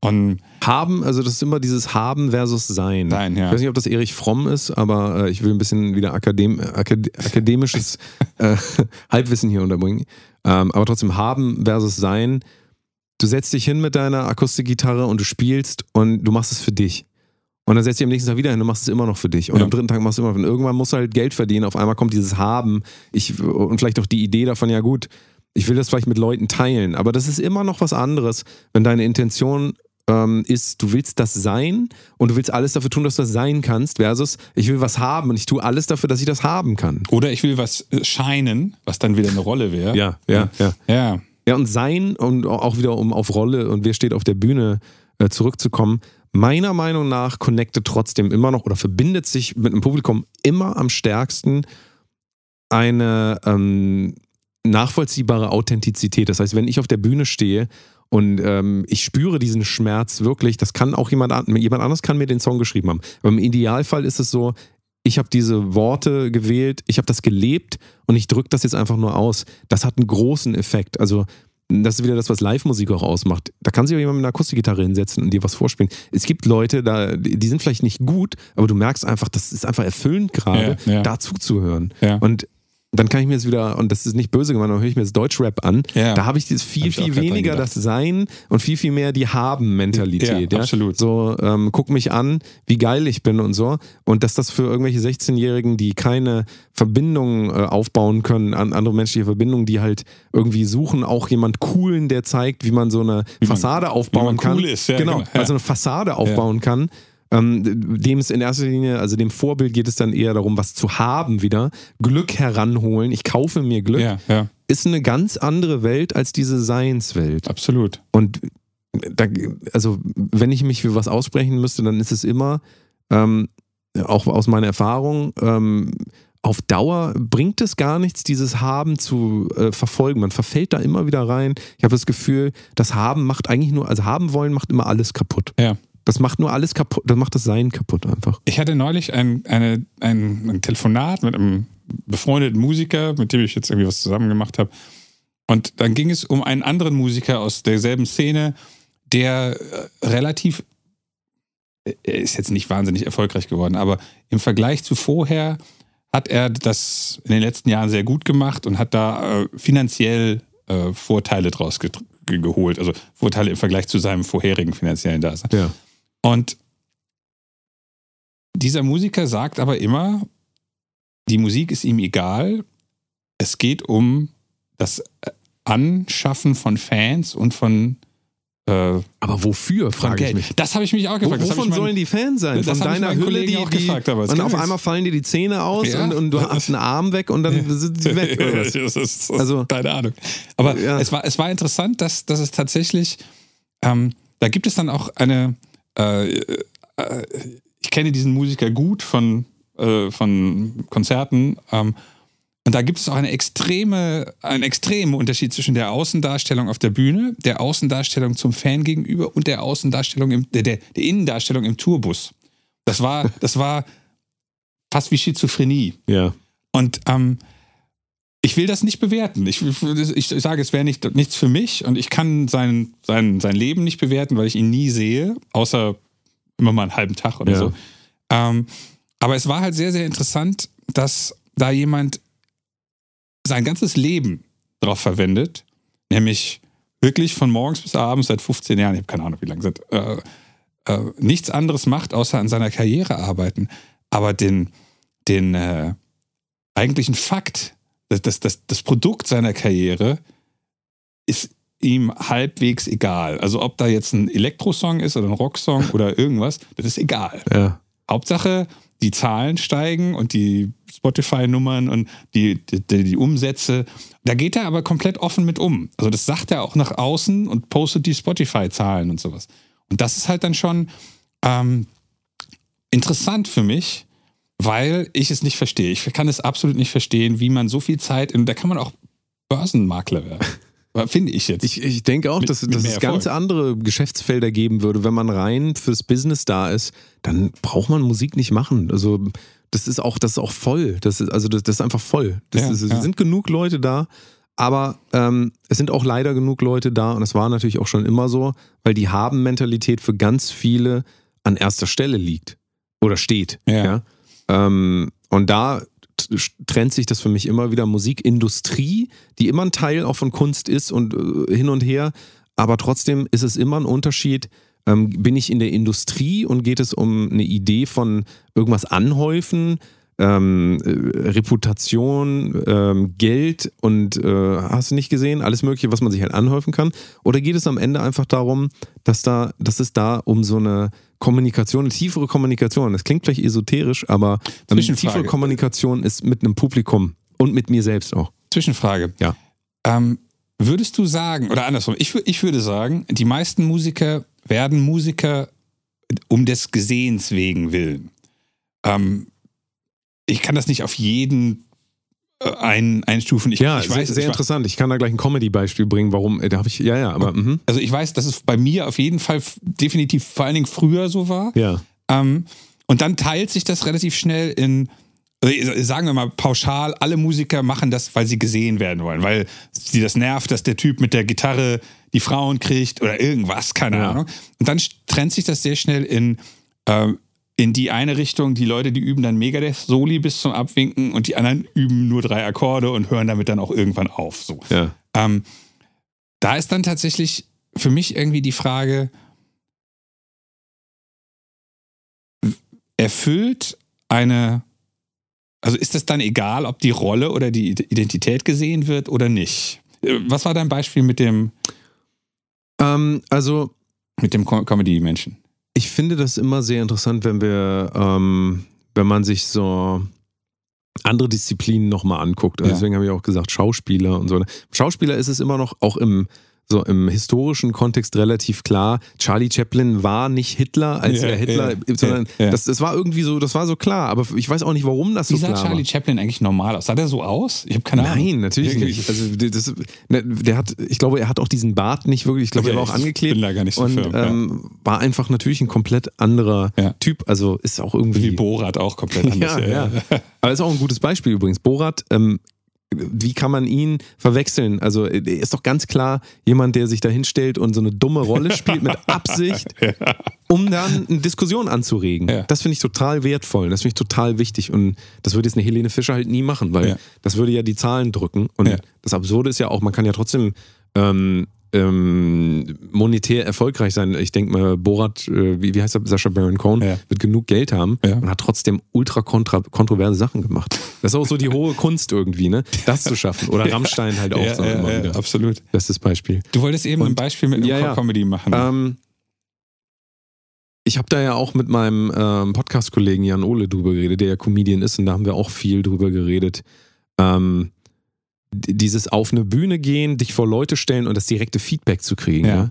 Und Haben, also das ist immer dieses Haben versus Sein. Sein, ja. Ich weiß nicht, ob das Erich Fromm ist, aber äh, ich will ein bisschen wieder akadem akad akademisches äh, Halbwissen hier unterbringen. Ähm, aber trotzdem Haben versus Sein. Du setzt dich hin mit deiner Akustikgitarre und du spielst und du machst es für dich. Und dann setzt dich am nächsten Tag wieder hin und machst es immer noch für dich. Und Ja. am dritten Tag machst du immer noch. Und irgendwann musst du halt Geld verdienen. Auf einmal kommt dieses Haben. Ich, und vielleicht auch die Idee davon, ja gut, ich will das vielleicht mit Leuten teilen. Aber das ist immer noch was anderes, wenn deine Intention ähm, ist, du willst das sein und du willst alles dafür tun, dass du das sein kannst, versus ich will was haben und ich tue alles dafür, dass ich das haben kann. oder ich will was scheinen, was dann wieder eine Rolle wäre. Ja, ja, ja. Ja. Ja, und sein und auch wieder um auf Rolle und wer steht auf der Bühne äh, zurückzukommen, meiner Meinung nach connectet trotzdem immer noch oder verbindet sich mit einem Publikum immer am stärksten eine ähm, nachvollziehbare Authentizität. Das heißt, wenn ich auf der Bühne stehe und ähm, ich spüre diesen Schmerz wirklich, das kann auch jemand, an, jemand anderes kann mir den Song geschrieben haben. Aber im Idealfall ist es so, ich habe diese Worte gewählt, ich habe das gelebt und ich drücke das jetzt einfach nur aus. Das hat einen großen Effekt. Also das ist wieder das, was Live-Musik auch ausmacht. Da kann sich auch jemand mit einer Akustikgitarre hinsetzen und dir was vorspielen. Es gibt Leute, da, die sind vielleicht nicht gut, aber du merkst einfach, das ist einfach erfüllend gerade, Ja, ja. da zuzuhören. Ja. Und dann kann ich mir jetzt wieder, und das ist nicht böse gemeint, aber höre ich mir jetzt Deutschrap an. Ja. Da habe ich das viel, viel weniger das Sein und viel, viel mehr die Haben-Mentalität. Ja, absolut. So, ähm, guck mich an, wie geil ich bin und so. Und dass das für irgendwelche 16-Jährigen, die keine Verbindungen äh, aufbauen können, an andere menschliche Verbindungen, die halt irgendwie suchen, auch jemand Coolen, der zeigt, wie man so eine Fassade aufbauen man kann. cool ist, ja, genau, genau, ja. also eine Fassade aufbauen kann. Ähm, dem es in erster Linie, also dem Vorbild geht es dann eher darum, was zu haben wieder. Glück heranholen. Ich kaufe mir Glück. Ja, ja, Ist eine ganz andere Welt als diese Seinswelt. absolut. Und da, also, wenn ich mich für was aussprechen müsste, dann ist es immer, ähm, auch aus meiner Erfahrung, ähm, auf Dauer bringt es gar nichts, dieses Haben zu äh, verfolgen. Man verfällt da immer wieder rein. Ich habe das Gefühl, das Haben macht eigentlich nur, also haben wollen macht immer alles kaputt. Ja. Das macht nur alles kaputt, das macht das Sein kaputt einfach. Ich hatte neulich ein, eine, ein, ein Telefonat mit einem befreundeten Musiker, mit dem ich jetzt irgendwie was zusammen gemacht habe. Und dann ging es um einen anderen Musiker aus derselben Szene, der äh, relativ, er ist jetzt nicht wahnsinnig erfolgreich geworden, aber im Vergleich zu vorher hat er das in den letzten Jahren sehr gut gemacht und hat da äh, finanziell äh, Vorteile draus ge geholt. Also Vorteile im Vergleich zu seinem vorherigen finanziellen Dasein. Ja. Und dieser Musiker sagt aber immer, die Musik ist ihm egal. Es geht um das Anschaffen von Fans und von, äh, Aber wofür, frage ich mich. Das habe ich mich auch gefragt. Wovon ich sollen die Fans sein? Das Von deiner Hülle, die, auch die gefragt, aber und auf einmal fallen dir die Zähne aus Ja. und, und du hast einen Arm weg und dann sind sie weg. Das ist, das Also- keine Ahnung. Aber Ja. es, war, es war interessant, dass, dass es tatsächlich, ähm, da gibt es dann auch eine, äh, äh, ich kenne diesen Musiker gut von, äh, von Konzerten. Ähm, und da gibt es auch eine extreme, einen extremen Unterschied zwischen der Außendarstellung auf der Bühne, der Außendarstellung zum Fan gegenüber und der Außendarstellung im, der, der, der Innendarstellung im Tourbus. Das war, das war fast wie Schizophrenie. Ja. Und ähm, ich will das nicht bewerten. Ich, ich sage, es wäre nicht, nichts für mich und ich kann sein, sein, sein Leben nicht bewerten, weil ich ihn nie sehe, außer immer mal einen halben Tag oder Ja. so. Ähm, aber es war halt sehr, sehr interessant, dass da jemand sein ganzes Leben drauf verwendet, nämlich wirklich von morgens bis abends seit 15 Jahren, ich habe keine Ahnung, wie lange seit, äh, äh, nichts anderes macht, außer an seiner Karriere arbeiten. Aber den, den äh, eigentlichen Fakt, das, das, das, das Produkt seiner Karriere ist ihm halbwegs egal. Also ob da jetzt ein Elektrosong ist oder ein Rocksong oder irgendwas, das ist egal. Ja. Hauptsache, die Zahlen steigen und die Spotify-Nummern und die, die, die Umsätze. Da geht er aber komplett offen mit um. Also das sagt er auch nach außen und postet die Spotify-Zahlen und sowas. Und das ist halt dann schon ähm, interessant für mich, weil ich es nicht verstehe. Ich kann es absolut nicht verstehen, wie man so viel Zeit, in, da kann man auch Börsenmakler werden. Finde ich jetzt. Ich, ich denke auch, Mit- dass, mit dass es ganz andere Geschäftsfelder geben würde. Wenn man rein fürs Business da ist, dann braucht man Musik nicht machen. Also das ist auch, das ist auch voll. Das ist, also das, das ist einfach voll. Das Ja, ist, es ja. sind genug Leute da. aber ähm, es sind auch leider genug Leute da und es war natürlich auch schon immer so, weil die Haben-Mentalität für ganz viele an erster Stelle liegt oder steht. Ja. Ja. Ähm, und da trennt sich das für mich immer wieder. Musikindustrie, die immer ein Teil auch von Kunst ist und äh, hin und her, aber trotzdem ist es immer ein Unterschied. Ähm, bin ich in der Industrie und geht es um eine Idee von irgendwas anhäufen, ähm, äh, Reputation, ähm, Geld und äh, hast du nicht gesehen, alles Mögliche, was man sich halt anhäufen kann? Oder geht es am Ende einfach darum, dass da, dass es da um so eine Kommunikation, eine tiefere Kommunikation, das klingt vielleicht esoterisch, aber Zwischenfrage. tiefere Kommunikation ist mit einem Publikum und mit mir selbst auch. Zwischenfrage. Ja. Ähm, würdest du sagen, oder andersrum, ich, ich würde sagen, die meisten Musiker werden Musiker um des Gesehens wegen willen. Ähm, ich kann das nicht auf jeden äh, ein, einstufen. Ich, Ja, ich sehr, weiß, sehr ich, interessant. Ich kann da gleich ein Comedy-Beispiel bringen, warum, äh, da habe ich, ja, ja, aber, mhm. Also ich weiß, dass es bei mir auf jeden Fall definitiv vor allen Dingen früher so war. ja, Ähm, und dann teilt sich das relativ schnell in, also sagen wir mal pauschal, alle Musiker machen das, weil sie gesehen werden wollen, weil sie das nervt, dass der Typ mit der Gitarre die Frauen kriegt oder irgendwas, keine Ja. Ahnung. Und dann trennt sich das sehr schnell in, ähm, in die eine Richtung, die Leute, die üben dann Megadeth-Soli bis zum Abwinken und die anderen üben nur drei Akkorde und hören damit dann auch irgendwann auf. So. ja. Ähm, da ist dann tatsächlich für mich irgendwie die Frage, erfüllt eine, also ist es dann egal, ob die Rolle oder die Identität gesehen wird oder nicht? Äh, Was war dein Beispiel mit dem, Ähm, also, mit dem Com- Comedy-Menschen? Ich finde das immer sehr interessant, wenn wir, ähm, wenn man sich so andere Disziplinen nochmal anguckt. Also Ja. Deswegen habe ich auch gesagt, Schauspieler und so. Schauspieler ist es immer noch, auch im, so im historischen Kontext relativ klar, Charlie Chaplin war nicht Hitler, als Ja, er Hitler, ja, sondern ja. Das, das war irgendwie so, das war so klar, aber ich weiß auch nicht, warum das Wie so sah klar Charlie war. Chaplin eigentlich normal aus? Sah der so aus? Ich habe keine Ahnung. Nein, natürlich Wirklich? nicht. Also das, ne, der hat, ich glaube, er hat auch diesen Bart nicht wirklich, ich glaube, Okay, er war auch ich angeklebt. bin da gar nicht so und firm, ähm, war einfach natürlich ein komplett anderer. Typ. Also ist auch irgendwie. Wie Borat auch komplett anders. ja, ja. Aber ist auch ein gutes Beispiel übrigens. Borat, ähm, wie kann man ihn verwechseln? Also er ist doch ganz klar jemand, der sich da hinstellt und so eine dumme Rolle spielt mit Absicht, um dann eine Diskussion anzuregen. Ja. Das finde ich total wertvoll. Das finde ich total wichtig. Und das würde jetzt eine Helene Fischer halt nie machen, weil Ja. das würde ja die Zahlen drücken. Und Ja. das Absurde ist ja auch, man kann ja trotzdem ähm, ähm, monetär erfolgreich sein. Ich denke mal, Borat, äh, wie, wie heißt er, Sascha Baron Cohen, Ja. wird genug Geld haben Ja. und hat trotzdem ultra kontra kontroverse Sachen gemacht. Das ist auch so die hohe Kunst irgendwie, ne? Das zu schaffen. Oder Rammstein halt auch Ja, so ja, ja, absolut. Bestes Beispiel. Du wolltest eben Und- ein Beispiel mit einem. Comedy machen. Ähm, ich habe da ja auch mit meinem ähm, Podcast-Kollegen Jan Ole drüber geredet, der ja Comedian ist, und da haben wir auch viel drüber geredet. Ähm, dieses auf eine Bühne gehen, dich vor Leute stellen und das direkte Feedback zu kriegen. Ja. Ja.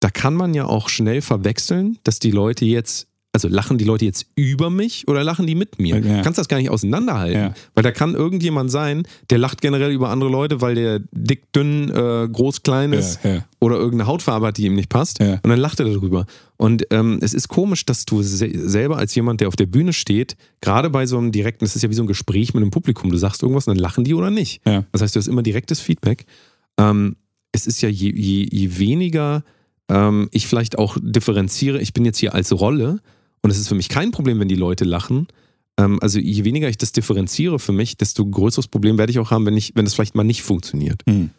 Da kann man ja auch schnell verwechseln, dass die Leute jetzt, also lachen die Leute jetzt über mich oder lachen die mit mir? Ja. Du kannst das gar nicht auseinanderhalten. Ja. Weil da kann irgendjemand sein, der lacht generell über andere Leute, weil der dick, dünn, äh, groß, klein ist ja, oder irgendeine Hautfarbe hat, die ihm nicht passt. Und dann lacht er darüber. Und ähm, es ist komisch, dass du se selber als jemand, der auf der Bühne steht, gerade bei so einem direkten, das ist ja wie so ein Gespräch mit einem Publikum, du sagst irgendwas und dann lachen die oder nicht. Das heißt, du hast immer direktes Feedback. Ähm, es ist ja je, je, je weniger ähm, ich vielleicht auch differenziere, ich bin jetzt hier als Rolle und es ist für mich kein Problem, wenn die Leute lachen. Ähm, also je weniger ich das differenziere für mich, desto größeres Problem werde ich auch haben, wenn ich, wenn es vielleicht mal nicht funktioniert. Hm.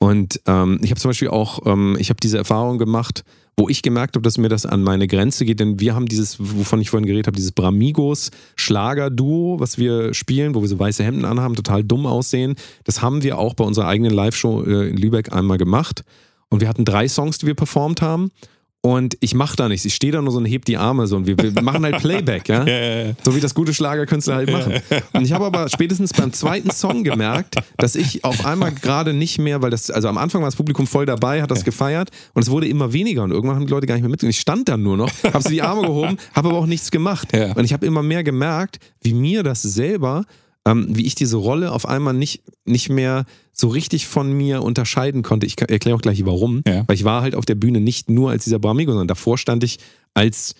Und ähm, ich habe zum Beispiel auch, ähm, ich habe diese Erfahrung gemacht, wo ich gemerkt habe, dass mir das an meine Grenze geht, denn wir haben dieses, wovon ich vorhin geredet habe, dieses Bramigos Schlager-Duo, was wir spielen, wo wir so weiße Hemden anhaben, total dumm aussehen. Das haben wir auch bei unserer eigenen Live-Show äh, in Lübeck einmal gemacht. Und wir hatten drei Songs, die wir performt haben. Und ich mache da nichts. Ich stehe da nur so und heb die Arme so und wir, wir machen halt Playback, ja? So wie das gute Schlagerkünstler halt machen. Und ich habe aber spätestens beim zweiten Song gemerkt, dass ich auf einmal gerade nicht mehr, weil das, also am Anfang war das Publikum voll dabei, hat das gefeiert und es wurde immer weniger und irgendwann haben die Leute gar nicht mehr mitgemacht. Ich stand dann nur noch, habe so die Arme gehoben, habe aber auch nichts gemacht. Und ich habe immer mehr gemerkt, wie mir das selber, ähm, wie ich diese Rolle auf einmal nicht, nicht mehr so richtig von mir unterscheiden konnte. Ich erkläre auch gleich warum. Ja. Weil ich war halt auf der Bühne nicht nur als dieser Bramigo, sondern davor stand ich als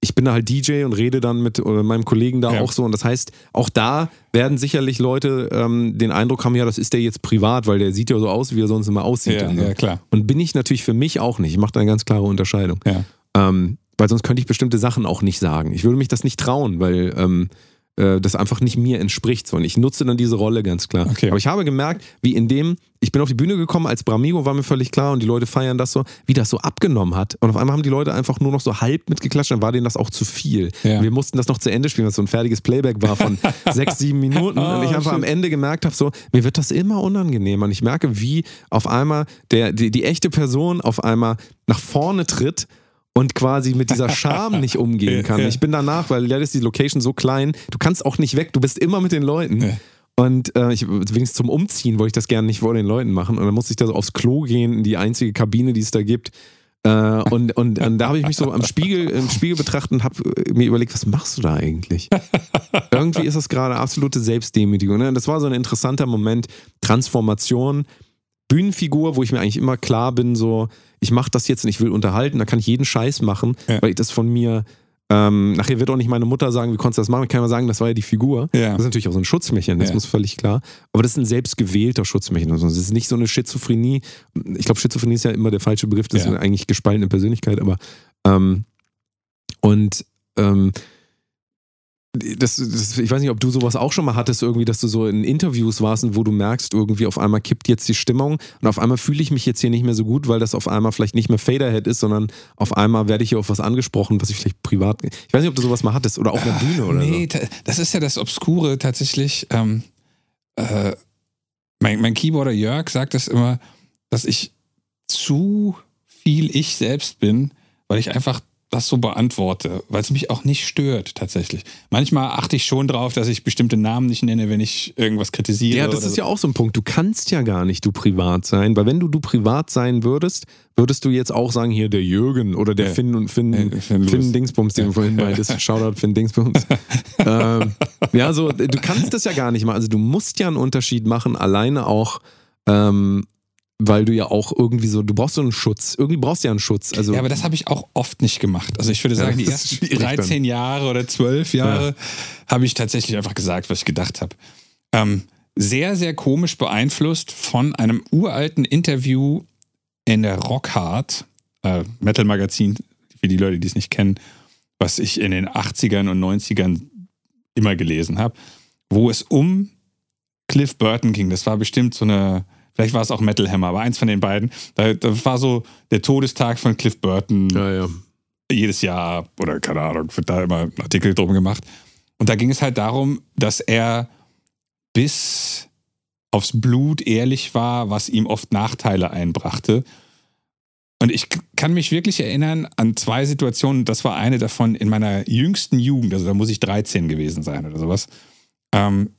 ich bin da halt DJ und rede dann mit äh, meinem Kollegen da Ja. auch so. Und das heißt, auch da werden sicherlich Leute ähm, den Eindruck haben, ja, das ist der jetzt privat, weil der sieht ja so aus, wie er sonst immer aussieht. Ja, und, so. ja, klar. und bin ich natürlich für mich auch nicht. Ich mache da eine ganz klare Unterscheidung. Ja. Ähm, weil sonst könnte ich bestimmte Sachen auch nicht sagen. Ich würde mich das nicht trauen, weil ähm, äh, das einfach nicht mir entspricht. So. Und ich nutze dann diese Rolle ganz klar. Okay. Aber ich habe gemerkt, wie in dem, ich bin auf die Bühne gekommen als Bramigo, war mir völlig klar und die Leute feiern das so, wie das so abgenommen hat. Und auf einmal haben die Leute einfach nur noch so halb mitgeklatscht, dann war denen das auch zu viel. Ja. Wir mussten das noch zu Ende spielen, was so ein fertiges Playback war von sechs, sieben Minuten. und ich Oh, einfach am shit. Ende gemerkt habe, so, mir wird das immer unangenehmer. Und ich merke, wie auf einmal der, die, die echte Person auf einmal nach vorne tritt und quasi mit dieser Scham nicht umgehen kann. Ich bin danach, weil leider ist die Location so klein, du kannst auch nicht weg, du bist immer mit den Leuten. Und äh, ich, wenigstens zum Umziehen wollte ich das gerne nicht vor den Leuten machen. Und dann musste ich da so aufs Klo gehen, in die einzige Kabine, die es da gibt. Äh, und, und, und da habe ich mich so am Spiegel, im Spiegel betrachtet und habe mir überlegt, was machst du da eigentlich? Irgendwie ist das gerade absolute Selbstdemütigung. Ne? Und Das war so ein interessanter Moment, Transformation, Bühnenfigur, wo ich mir eigentlich immer klar bin, so, ich mache das jetzt und ich will unterhalten, da kann ich jeden Scheiß machen, Ja. weil ich das von mir, ähm, nachher wird auch nicht meine Mutter sagen, wie konntest du das machen, ich kann mal sagen, das war ja die Figur. Ja. Das ist natürlich auch so ein Schutzmechanismus, Ja. völlig klar. Aber das ist ein selbstgewählter Schutzmechanismus. Das ist nicht so eine Schizophrenie. Ich glaube, Schizophrenie ist ja immer der falsche Begriff, das ist eigentlich gespaltene Persönlichkeit, aber ähm, und ähm, das, das, ich weiß nicht, ob du sowas auch schon mal hattest, irgendwie, dass du so in Interviews warst, und wo du merkst, irgendwie auf einmal kippt jetzt die Stimmung und auf einmal fühle ich mich jetzt hier nicht mehr so gut, weil das auf einmal vielleicht nicht mehr Faderhead ist, sondern auf einmal werde ich hier auf was angesprochen, was ich vielleicht privat. Ich weiß nicht, ob du sowas mal hattest oder auf einer Bühne oder nee, ta- das ist ja das Obskure tatsächlich. Ähm, äh, mein, mein Keyboarder Jörg sagt das immer, dass ich zu viel ich selbst bin, weil ich einfach das so beantworte, weil es mich auch nicht stört tatsächlich. Manchmal achte ich schon drauf, dass ich bestimmte Namen nicht nenne, wenn ich irgendwas kritisiere. Ja, das ist so. ja auch so ein Punkt. Du kannst ja gar nicht du privat sein, weil wenn du du privat sein würdest, würdest du jetzt auch sagen, hier der Jürgen oder der Ja. Finn und Finn, Äh, Finn Finn. Dingsbums, den du vorhin meintest. Shoutout Finn Dingsbums. ähm, ja, so, du kannst das ja gar nicht mal. Also du musst ja einen Unterschied machen, alleine auch, ähm, weil du ja auch irgendwie so, du brauchst so einen Schutz. Irgendwie brauchst du ja einen Schutz. Also, Ja, aber das habe ich auch oft nicht gemacht. Also ich würde Ja, sagen, die das ist ersten schwierig dann. 13 Jahre oder 12 Jahre habe ich tatsächlich einfach gesagt, was ich gedacht habe. Ähm, sehr, sehr komisch beeinflusst von einem uralten Interview in der Rockhard, äh, Metal-Magazin, für die Leute, die es nicht kennen, was ich in den 80ern und 90ern immer gelesen habe, wo es um Cliff Burton ging. Das war bestimmt so eine, vielleicht war es auch Metal Hammer, aber eins von den beiden. Da, da war so der Todestag von Cliff Burton ja, ja. jedes Jahr oder keine Ahnung, wird da immer ein Artikel drum gemacht. Und da ging es halt darum, dass er bis aufs Blut ehrlich war, was ihm oft Nachteile einbrachte. Und ich kann mich wirklich erinnern an zwei Situationen. Das war eine davon in meiner jüngsten Jugend, also da muss ich 13 gewesen sein oder sowas, ähm,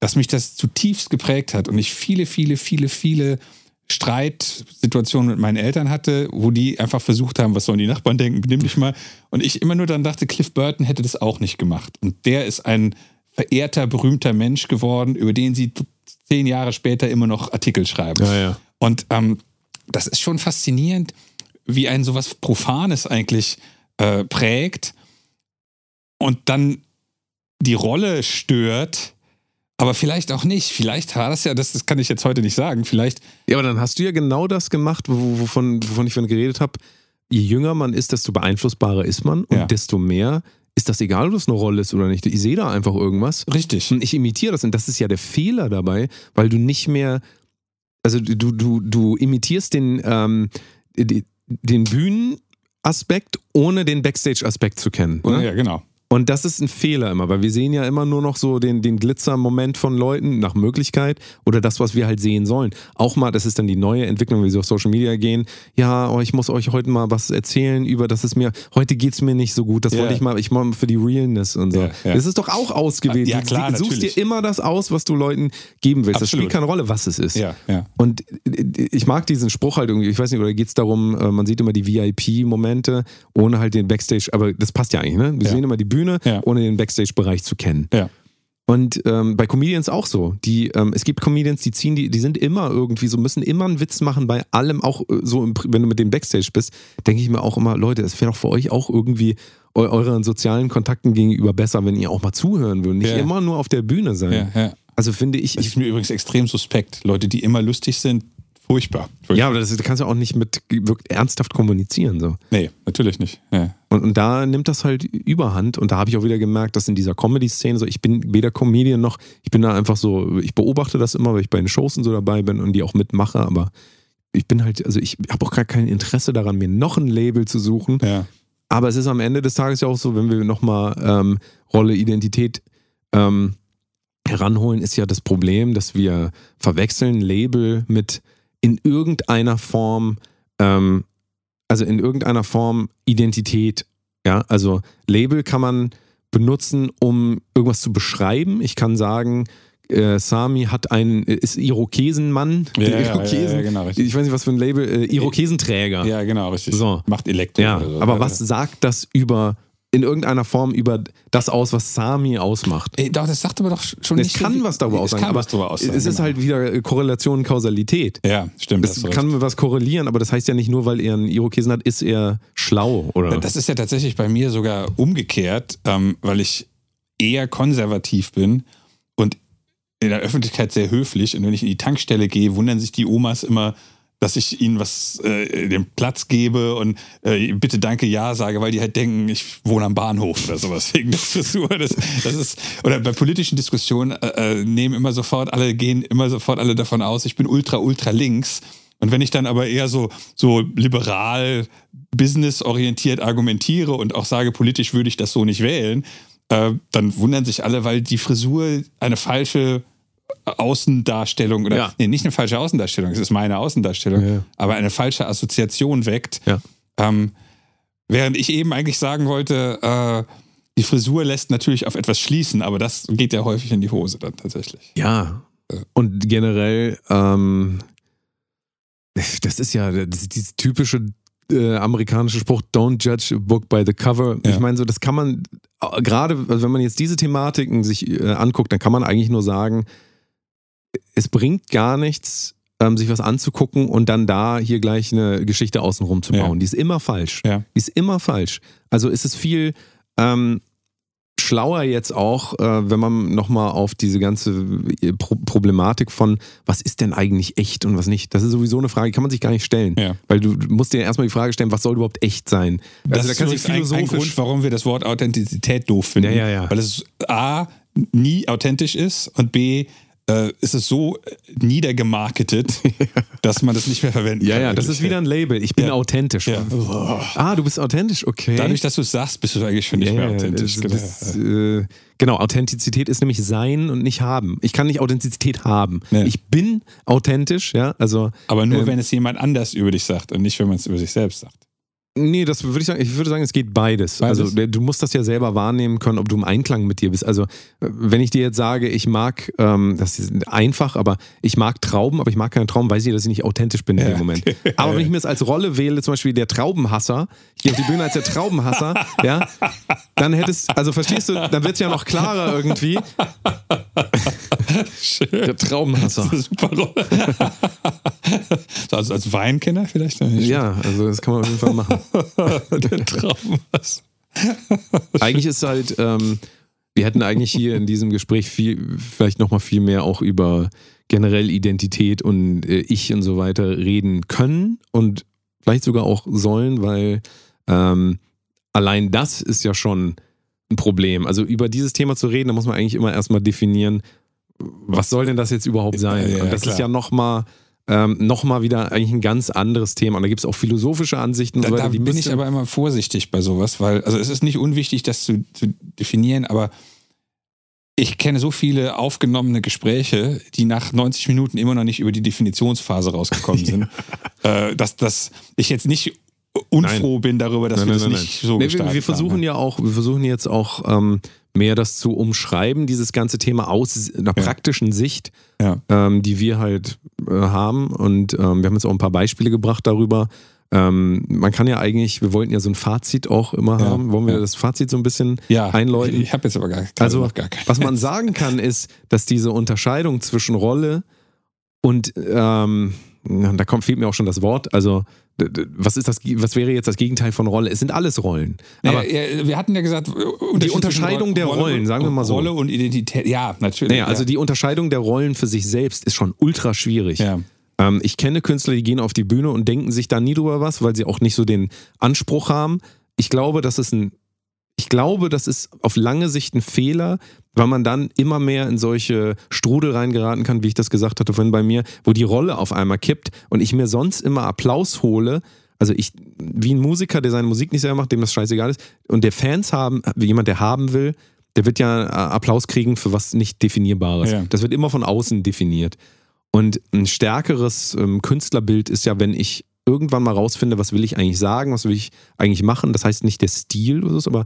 dass mich das zutiefst geprägt hat und ich viele, viele, viele, viele Streitsituationen mit meinen Eltern hatte, wo die einfach versucht haben, was sollen die Nachbarn denken, benimm dich mal. Und ich immer nur dann dachte, Cliff Burton hätte das auch nicht gemacht. Und der ist ein verehrter, berühmter Mensch geworden, über den sie zehn Jahre später immer noch Artikel schreiben. Ja, ja. Und ähm, das ist schon faszinierend, wie ein sowas Profanes eigentlich äh, prägt und dann die Rolle stört, aber vielleicht auch nicht. Vielleicht war das ja, das, das kann ich jetzt heute nicht sagen, vielleicht Ja, aber dann hast du ja genau das gemacht, wo- wovon, wovon ich vorhin geredet habe. Je jünger man ist, desto beeinflussbarer ist man und Ja. desto mehr ist das egal, ob das eine Rolle ist oder nicht. Ich sehe da einfach irgendwas richtig. und ich imitiere das und das ist ja der Fehler dabei, weil du nicht mehr, also du, du, du imitierst den, ähm, den Bühnenaspekt, ohne den Backstage-Aspekt zu kennen. Ne? Ja, genau. Und das ist ein Fehler immer, weil wir sehen ja immer nur noch so den, den Glitzer-Moment von Leuten nach Möglichkeit oder das, was wir halt sehen sollen. Auch mal, das ist dann die neue Entwicklung, wie sie auf Social Media gehen. Ja, oh, ich muss euch heute mal was erzählen über, das ist mir, heute geht's mir nicht so gut, das Ja. wollte ich mal, ich mache für die Realness und so. Ja, ja. Das ist doch auch ausgewählt. Ja, Du klar, suchst natürlich. dir immer das aus, was du Leuten geben willst. Das Absolut. spielt keine Rolle, was es ist. Ja, ja. Und ich mag diesen Spruch halt irgendwie, ich weiß nicht, oder geht es darum, äh, man sieht immer die VIP-Momente ohne halt den Backstage, aber das passt ja eigentlich, ne? Wir Ja. sehen immer die Bühne, Ja. ohne den Backstage-Bereich zu kennen. Ja. Und ähm, bei Comedians auch so. Die, ähm, es gibt Comedians, die ziehen, die, die sind immer irgendwie so, müssen immer einen Witz machen bei allem, auch äh, so, im, wenn du mit dem Backstage bist, denke ich mir auch immer, Leute, es wäre doch für euch auch irgendwie eu euren sozialen Kontakten gegenüber besser, wenn ihr auch mal zuhören würdet. Nicht Ja. immer nur auf der Bühne sein. Ja, ja. Also finde ich, Das ich ist mir übrigens extrem suspekt. Leute, die immer lustig sind, furchtbar. furchtbar. ja, aber das, du kannst ja auch nicht mit wirklich ernsthaft kommunizieren. So. Nee, natürlich nicht. Ja. Und, und da nimmt das halt überhand. Und da habe ich auch wieder gemerkt, dass in dieser Comedy-Szene so, ich bin weder Comedian noch, ich bin da einfach so, ich beobachte das immer, weil ich bei den Shows und so dabei bin und die auch mitmache, aber ich bin halt, also ich habe auch gar kein Interesse daran, mir noch ein Label zu suchen. Ja. Aber es ist am Ende des Tages ja auch so, wenn wir nochmal ähm, Rolle Identität ähm, heranholen, ist ja das Problem, dass wir verwechseln Label mit in irgendeiner Form, ähm, also in irgendeiner Form Identität. Ja, also Label kann man benutzen, um irgendwas zu beschreiben. Ich kann sagen, äh, Sami hat einen, ist Irokesenmann. Ja, ja, ja, Irokesen, ja, genau, richtig. Ich weiß nicht, was für ein Label, äh, Irokesenträger. ja, genau, richtig. So. Macht Elektro. Ja, oder so. aber was sagt das über, in irgendeiner Form über das aus, was Sami ausmacht? Ey, doch, das sagt aber doch schon Es nicht kann so, was darüber es aussagen, kann aber was darüber aussagen, es ist genau. halt wieder äh, Korrelation, Kausalität. Ja, stimmt. Es du recht. kann was korrelieren, aber das heißt ja nicht nur, weil er einen Irokesen hat, ist er schlau, oder? Das ist ja tatsächlich bei mir sogar umgekehrt, ähm, weil ich eher konservativ bin und in der Öffentlichkeit sehr höflich. Und wenn ich in die Tankstelle gehe, wundern sich die Omas immer, dass ich ihnen was, äh, den Platz gebe und äh, bitte danke ja sage, weil die halt denken, ich wohne am Bahnhof oder sowas wegen der Frisur. Das, das ist, oder bei politischen Diskussionen äh, äh, nehmen immer sofort alle, gehen immer sofort alle davon aus, ich bin ultra, ultra links. Und wenn ich dann aber eher so, so liberal, businessorientiert argumentiere und auch sage, politisch würde ich das so nicht wählen, äh, dann wundern sich alle, weil die Frisur eine falsche Außendarstellung oder Ja. nee, nicht eine falsche Außendarstellung, es ist meine Außendarstellung, Ja. aber eine falsche Assoziation weckt. Ja. Ähm, während ich eben eigentlich sagen wollte, äh, die Frisur lässt natürlich auf etwas schließen, aber das geht ja häufig in die Hose dann tatsächlich. Ja. Und generell, ähm, das ist ja das ist dieses typische äh, amerikanische Spruch, don't judge a book by the cover. Ja. Ich meine, so, das kann man, äh, gerade also wenn man jetzt diese Thematiken sich äh, anguckt, dann kann man eigentlich nur sagen, es bringt gar nichts, ähm, sich was anzugucken und dann da hier gleich eine Geschichte außenrum zu Ja. bauen. Die ist immer falsch. Ja. Die ist immer falsch. Also ist es viel ähm, schlauer jetzt auch, äh, wenn man nochmal auf diese ganze äh, Pro Problematik von, was ist denn eigentlich echt und was nicht, das ist sowieso eine Frage, die kann man sich gar nicht stellen. Ja. Weil du, musst dir erstmal die Frage stellen, was soll überhaupt echt sein? Das also ist übrigens ein, ein Grund, warum wir das Wort Authentizität doof finden. Ja, ja, ja. Weil es A, nie authentisch ist und B, äh, ist es so niedergemarketet, dass man das nicht mehr verwenden ja, kann. ja, das ist wieder ein Label. Ich bin Ja. authentisch. Ja. Ah, du bist authentisch, okay. Dadurch, dass du es sagst, bist du eigentlich schon nicht Ja, mehr ja, authentisch. das- genau. das, äh, genau, Authentizität ist nämlich sein und nicht haben. Ich kann nicht Authentizität haben. Ja. Ich bin authentisch, ja, also Aber nur, ähm, wenn es jemand anders über dich sagt und nicht, wenn man es über sich selbst sagt. Nee, das würde ich sagen, ich würde sagen, es geht beides. Beides? Also du musst das ja selber wahrnehmen können, ob du im Einklang mit dir bist. Also wenn ich dir jetzt sage, ich mag, ähm, das ist einfach, aber ich mag Trauben, aber ich mag keine Trauben, weiß ich, dass ich nicht authentisch bin in Ja, dem Moment. Aber wenn ich mir das als Rolle wähle, zum Beispiel der Traubenhasser, auf die Bühne als der Traubenhasser, ja, dann hättest, also verstehst du, dann wird es ja noch klarer irgendwie. Der Traubenhasser. Super Rolle. so, also als Weinkenner vielleicht? Ja, also das kann man auf jeden Fall machen. Der. Was? eigentlich ist halt, ähm, wir hätten eigentlich hier in diesem Gespräch viel, vielleicht nochmal viel mehr auch über generell Identität und äh, Ich und so weiter reden können und vielleicht sogar auch sollen, weil ähm, allein das ist ja schon ein Problem. Also über dieses Thema zu reden, da muss man eigentlich immer erstmal definieren, was soll denn das jetzt überhaupt sein? Ja, ja, und das klar. ist ja nochmal ähm, noch mal wieder eigentlich ein ganz anderes Thema. Und da gibt es auch philosophische Ansichten Da, so da weiter. die bin ich aber immer vorsichtig bei sowas, weil, also es ist nicht unwichtig, das zu, zu definieren, aber ich kenne so viele aufgenommene Gespräche, die nach 90 Minuten immer noch nicht über die Definitionsphase rausgekommen sind, äh, dass, dass ich jetzt nicht unfroh bin darüber, dass Nein, wir nein, das nein, nicht nein. so Nee, wir, gestaltet wir versuchen haben. ja auch, wir versuchen jetzt auch ähm, mehr das zu umschreiben, dieses ganze Thema aus einer Ja. praktischen Sicht, Ja. ähm, die wir halt äh, haben. Und ähm, wir haben jetzt auch ein paar Beispiele gebracht darüber, Ähm, man kann ja eigentlich, wir wollten ja so ein Fazit auch immer Ja, haben. Wollen wir ja. das Fazit so ein bisschen Ja, einläuten? Ich habe jetzt aber gar, Also, noch gar keinen. was man sagen kann, ist, dass diese Unterscheidung zwischen Rolle und ähm, da kommt, fehlt mir auch schon das Wort. Also, was ist das, was wäre jetzt das Gegenteil von Rolle? Es sind alles Rollen. Aber ja, wir hatten ja gesagt, Unterschied Unterscheidung zwischen der Rollen, und- sagen wir mal so. Rolle und Identität, ja, natürlich. naja, also ja. die Unterscheidung der Rollen für sich selbst ist schon ultra schwierig. Ähm, ich kenne Künstler, die gehen auf die Bühne und denken sich da nie drüber was, weil sie auch nicht so den Anspruch haben. Ich glaube, das ist ein, ich glaube, das ist auf lange Sicht ein Fehler, weil man dann immer mehr in solche Strudel reingeraten kann, wie ich das gesagt hatte vorhin bei mir, wo die Rolle auf einmal kippt und ich mir sonst immer Applaus hole. Also ich, wie ein Musiker, der seine Musik nicht selber macht, dem das scheißegal ist, und der Fans haben, wie jemand, der haben will, der wird ja äh, Applaus kriegen für was nicht Definierbares. Ja. Das wird immer von außen definiert. Und ein stärkeres ähm, Künstlerbild ist ja, wenn ich irgendwann mal rausfinde, was will ich eigentlich sagen, was will ich eigentlich machen. Das heißt nicht der Stil oder so, aber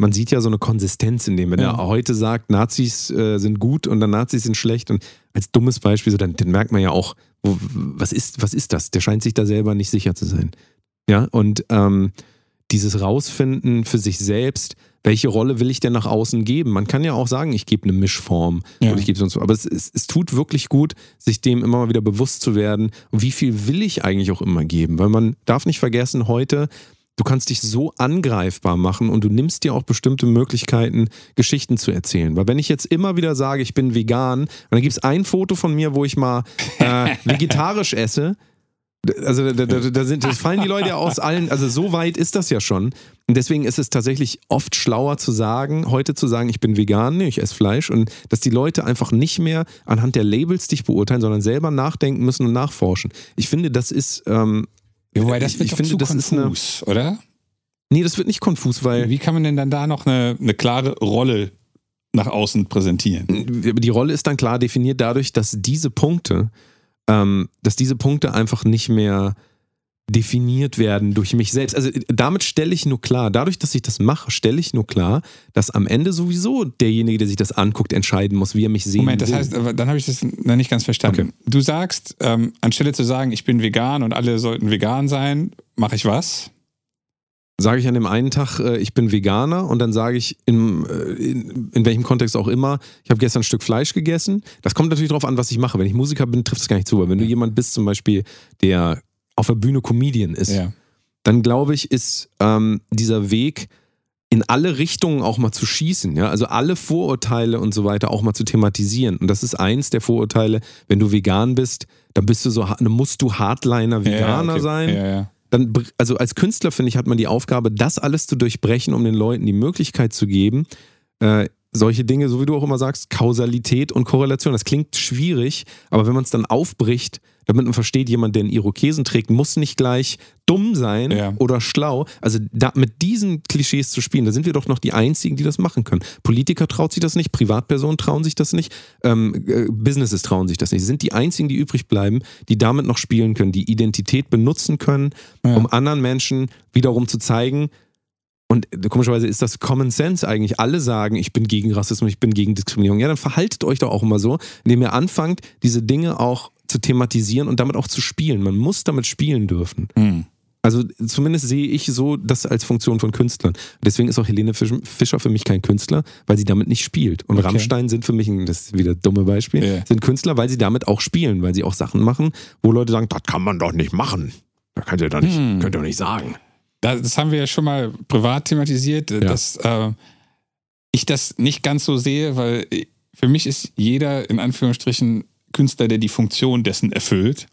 man sieht ja so eine Konsistenz in dem. Wenn Ja. er heute sagt, Nazis äh, sind gut und dann Nazis sind schlecht und als dummes Beispiel, so, dann, dann merkt man ja auch, wo, was, ist, was ist das? Der scheint sich da selber nicht sicher zu sein. Ja, und ähm, dieses Rausfinden für sich selbst, welche Rolle will ich denn nach außen geben? Man kann ja auch sagen, ich gebe eine Mischform Ja. oder ich gebe sonst. Aber es, es, es tut wirklich gut, sich dem immer mal wieder bewusst zu werden. Und wie viel will ich eigentlich auch immer geben? Weil man darf nicht vergessen, heute, du kannst dich so angreifbar machen und du nimmst dir auch bestimmte Möglichkeiten, Geschichten zu erzählen. Weil wenn ich jetzt immer wieder sage, ich bin vegan, und dann gibt es ein Foto von mir, wo ich mal äh, vegetarisch esse, also da, da, da sind, das fallen die Leute ja aus allen, also so weit ist das ja schon. Und deswegen ist es tatsächlich oft schlauer zu sagen, heute zu sagen, ich bin vegan, nee, ich esse Fleisch und dass die Leute einfach nicht mehr anhand der Labels dich beurteilen, sondern selber nachdenken müssen und nachforschen. Ich finde, das ist, ähm, Ja, Wobei das ich- wird ich doch finde, zu das ist eine- konfus, oder? nee, das wird nicht konfus, weil Wie kann man denn dann da noch eine, eine klare Rolle nach außen präsentieren? die Rolle ist dann klar definiert dadurch, dass diese Punkte, ähm, dass diese Punkte einfach nicht mehr definiert werden durch mich selbst. Also damit stelle ich nur klar, dadurch, dass ich das mache, stelle ich nur klar, dass am Ende sowieso derjenige, der sich das anguckt, entscheiden muss, wie er mich sehen Moment, das will. heißt, dann habe ich das noch nicht ganz verstanden. Okay. Du sagst, ähm, anstelle zu sagen, ich bin vegan und alle sollten vegan sein, mache ich was? sage ich an dem einen Tag, äh, ich bin Veganer und dann sage ich in, äh, in, in welchem Kontext auch immer, ich habe gestern ein Stück Fleisch gegessen. Das kommt natürlich darauf an, was ich mache. Wenn ich Musiker bin, trifft es gar nicht zu. Aber wenn du jemand bist, zum Beispiel, der auf der Bühne Comedian ist, Ja. dann glaube ich, ist ähm, dieser Weg in alle Richtungen auch mal zu schießen, ja, also alle Vorurteile und so weiter auch mal zu thematisieren. Und das ist eins der Vorurteile, wenn du vegan bist, dann bist du so, dann musst du Hardliner Veganer ja, okay. sein Ja, ja. dann, also als Künstler, finde ich, hat man die Aufgabe, das alles zu durchbrechen, um den Leuten die Möglichkeit zu geben, äh, solche Dinge, so wie du auch immer sagst, Kausalität und Korrelation. Das klingt schwierig, aber wenn man es dann aufbricht, damit man versteht, jemand, der einen Irokesen trägt, muss nicht gleich dumm sein Ja. oder schlau. Also da, mit diesen Klischees zu spielen, da sind wir doch noch die Einzigen, die das machen können. Politiker traut sich das nicht, Privatpersonen trauen sich das nicht, ähm, äh, Businesses trauen sich das nicht. Sie sind die Einzigen, die übrig bleiben, die damit noch spielen können, die Identität benutzen können, Ja. um anderen Menschen wiederum zu zeigen, und komischerweise ist das Common Sense eigentlich. Alle sagen, ich bin gegen Rassismus, ich bin gegen Diskriminierung. Ja, dann verhaltet euch doch auch immer so, indem ihr anfangt, diese Dinge auch zu thematisieren und damit auch zu spielen. Man muss damit spielen dürfen. Hm. Also zumindest sehe ich so das als Funktion von Künstlern. Deswegen ist auch Helene Fisch- Fischer für mich kein Künstler, weil sie damit nicht spielt. Und Okay. Rammstein sind für mich, ein- das ist wieder ein dumme Beispiel, Ja. sind Künstler, weil sie damit auch spielen, weil sie auch Sachen machen, wo Leute sagen, das kann man doch nicht machen. Das könnt ihr doch nicht, Hm. könnt ihr doch nicht sagen. Das, das haben wir ja schon mal privat thematisiert, dass äh, ich das nicht ganz so sehe, weil für mich ist jeder in Anführungsstrichen Künstler, der die Funktion dessen erfüllt.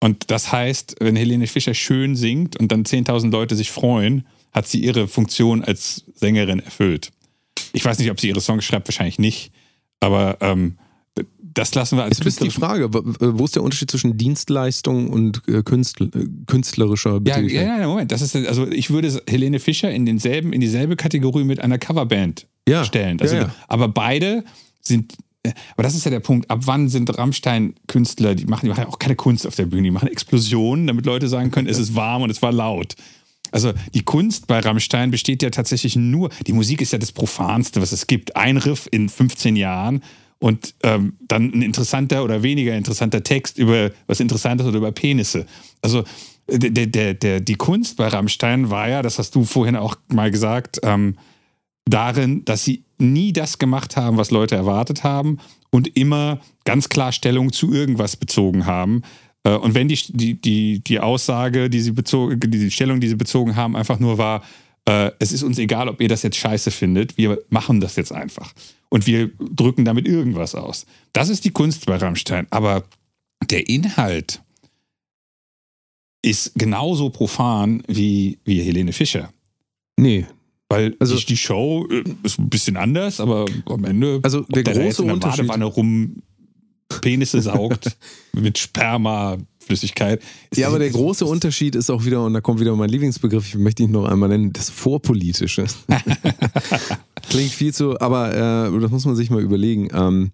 Und das heißt, wenn Helene Fischer schön singt und dann 10.000 Leute sich freuen, hat sie ihre Funktion als Sängerin erfüllt. Ich weiß nicht, ob sie ihre Songs schreibt, wahrscheinlich nicht. Aber ähm, das lassen wir als Jetzt ist die Frage, wo ist der Unterschied zwischen Dienstleistung und äh, Künstl äh, künstlerischer Ja, Betätigkeit? ja, ja, Moment. Das ist, also ich würde Helene Fischer in denselben, in dieselbe Kategorie mit einer Coverband Ja, stellen. Also, ja, ja. Aber beide sind, aber das ist ja der Punkt, ab wann sind Rammstein-Künstler, die machen, die machen ja auch keine Kunst auf der Bühne, die machen Explosionen, damit Leute sagen können, es ist warm und es war laut. Also die Kunst bei Rammstein besteht ja tatsächlich nur, die Musik ist ja das Profanste, was es gibt. Ein Riff in 15 Jahren und ähm, dann ein interessanter oder weniger interessanter Text über was Interessantes oder über Penisse. Also der, der, der, die Kunst bei Rammstein war ja, das hast du vorhin auch mal gesagt, ähm, darin, dass sie nie das gemacht haben, was Leute erwartet haben und immer ganz klar Stellung zu irgendwas bezogen haben. Äh, und wenn die, die, die, die Aussage, die sie bezogen, die Stellung, die sie bezogen haben, einfach nur war, äh, es ist uns egal, ob ihr das jetzt scheiße findet, wir machen das jetzt einfach. Und wir drücken damit irgendwas aus. Das ist die Kunst bei Rammstein. Aber der Inhalt ist genauso profan wie, wie Helene Fischer. Nee. Weil also, die, die Show äh, ist ein bisschen anders, aber am Ende. Also der, der große in der Unterschied. Badewanne rum Penisse saugt mit Spermaflüssigkeit. Ja, aber der große Unterschied ist auch wieder, und da kommt wieder mein Lieblingsbegriff, ich möchte ihn noch einmal nennen, das Vorpolitische. Klingt viel zu, aber äh, das muss man sich mal überlegen. Ähm,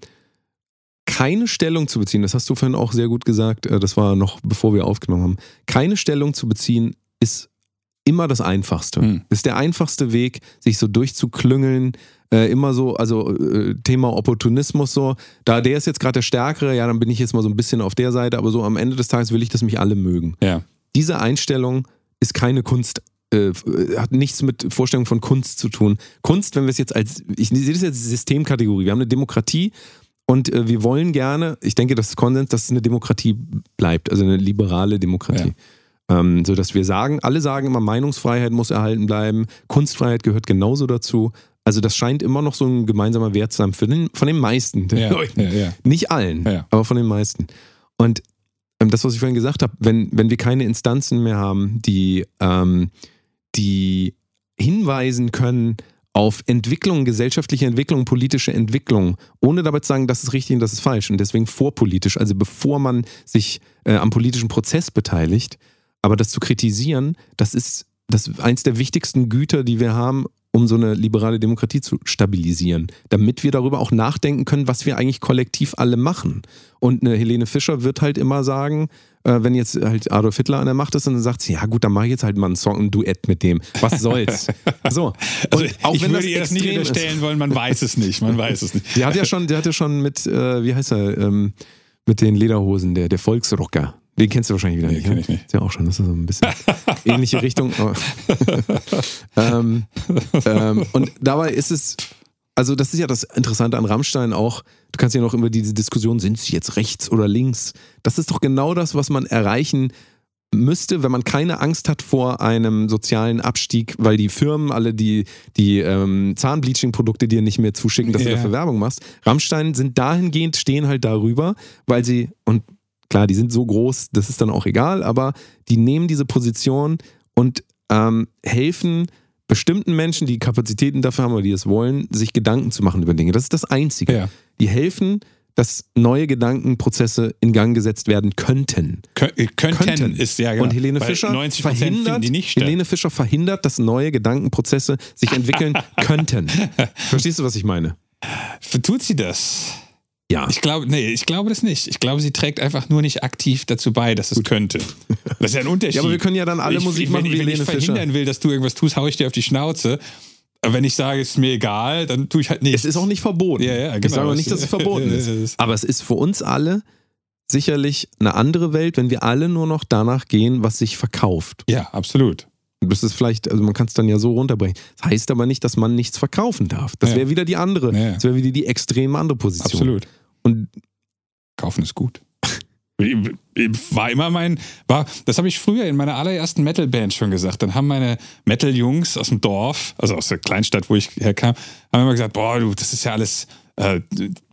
keine Stellung zu beziehen, das hast du vorhin auch sehr gut gesagt, äh, das war noch bevor wir aufgenommen haben, keine Stellung zu beziehen ist immer das Einfachste. Hm. Ist der einfachste Weg, sich so durchzuklüngeln, äh, immer so, also äh, Thema Opportunismus so, da der ist jetzt gerade der Stärkere, ja, dann bin ich jetzt mal so ein bisschen auf der Seite, aber so am Ende des Tages will ich, dass mich alle mögen. Ja. Diese Einstellung ist keine Kunst, äh, hat nichts mit Vorstellung von Kunst zu tun. Kunst, wenn wir es jetzt als, ich sehe das jetzt als Systemkategorie, wir haben eine Demokratie und äh, wir wollen gerne, ich denke, das ist Konsens, dass es eine Demokratie bleibt, also eine liberale Demokratie. Ja. Ähm, so dass wir sagen, alle sagen immer, Meinungsfreiheit muss erhalten bleiben, Kunstfreiheit gehört genauso dazu. Also das scheint immer noch so ein gemeinsamer Wert zu sein für den, von den meisten ja, Leuten. Ja, ja. Nicht allen, aber von den meisten. Und ähm, das, was ich vorhin gesagt habe, wenn, wenn wir keine Instanzen mehr haben, die, ähm, die hinweisen können auf Entwicklung, gesellschaftliche Entwicklung, politische Entwicklung, ohne dabei zu sagen, das ist richtig und das ist falsch und deswegen vorpolitisch, also bevor man sich äh, am politischen Prozess beteiligt, aber das zu kritisieren, das ist das ist eins der wichtigsten Güter, die wir haben, um so eine liberale Demokratie zu stabilisieren, damit wir darüber auch nachdenken können, was wir eigentlich kollektiv alle machen. Und eine Helene Fischer wird halt immer sagen, äh, wenn jetzt halt Adolf Hitler an der Macht ist, dann sagt sie, ja gut, dann mache ich jetzt halt mal einen Song, ein Duett mit dem. Was soll's? So. Also auch ich wenn würde das ihr das nicht unterstellen wollen, man weiß es nicht, man weiß es nicht. Der hat ja schon, der hat ja schon mit, äh, wie heißt er, ähm, mit den Lederhosen, der, der Volksrocker. Den kennst du wahrscheinlich wieder nee, nicht. Kenn ich nicht. Ist ja auch schon, das ist so ein bisschen ähnliche Richtung. ähm, ähm, und dabei ist es, also das ist ja das Interessante an Rammstein auch. Du kannst ja noch über diese Diskussion, sind sie jetzt rechts oder links? Das ist doch genau das, was man erreichen müsste, wenn man keine Angst hat vor einem sozialen Abstieg, weil die Firmen alle die, die ähm, Zahnbleaching-Produkte dir nicht mehr zuschicken, dass yeah. du dafür Werbung machst. Rammstein sind dahingehend, stehen halt darüber, weil sie, und Klar, die sind so groß, das ist dann auch egal, aber die nehmen diese Position und ähm, helfen bestimmten Menschen, die Kapazitäten dafür haben oder die es wollen, sich Gedanken zu machen über Dinge. Das ist das Einzige. Ja. Die helfen, dass neue Gedankenprozesse in Gang gesetzt werden könnten. Kön äh, könnten, könnten, ist ja genau. Und Helene Fischer, verhindert, Helene Fischer verhindert, dass neue Gedankenprozesse sich entwickeln könnten. Verstehst du, was ich meine? Tut sie das? Ja. Ich glaube, nee, ich glaube das nicht. Ich glaube, sie trägt einfach nur nicht aktiv dazu bei, dass es Gut. könnte. Das ist ja ein Unterschied. ja, aber wir können ja dann alle ich, Musik machen wenn, wie Wenn ich verhindern will, dass du irgendwas tust, haue ich dir auf die Schnauze. Aber wenn ich sage, es ist mir egal, dann tue ich halt nichts. Es ist auch nicht verboten. Ja, ja, genau. Ich sage auch nicht, dass es verboten ist. Aber es ist für uns alle sicherlich eine andere Welt, wenn wir alle nur noch danach gehen, was sich verkauft. Ja, absolut. Das ist vielleicht, also man kann es dann ja so runterbrechen. Das heißt aber nicht, dass man nichts verkaufen darf. Das wäre wieder die andere, ja. das wäre wieder die extrem andere Position. Absolut. Und Kaufen ist gut. War immer mein, war, das habe ich früher in meiner allerersten Metal-Band schon gesagt. Dann haben meine Metal-Jungs aus dem Dorf, also aus der Kleinstadt, wo ich herkam, haben immer gesagt, boah, du, das ist ja alles äh,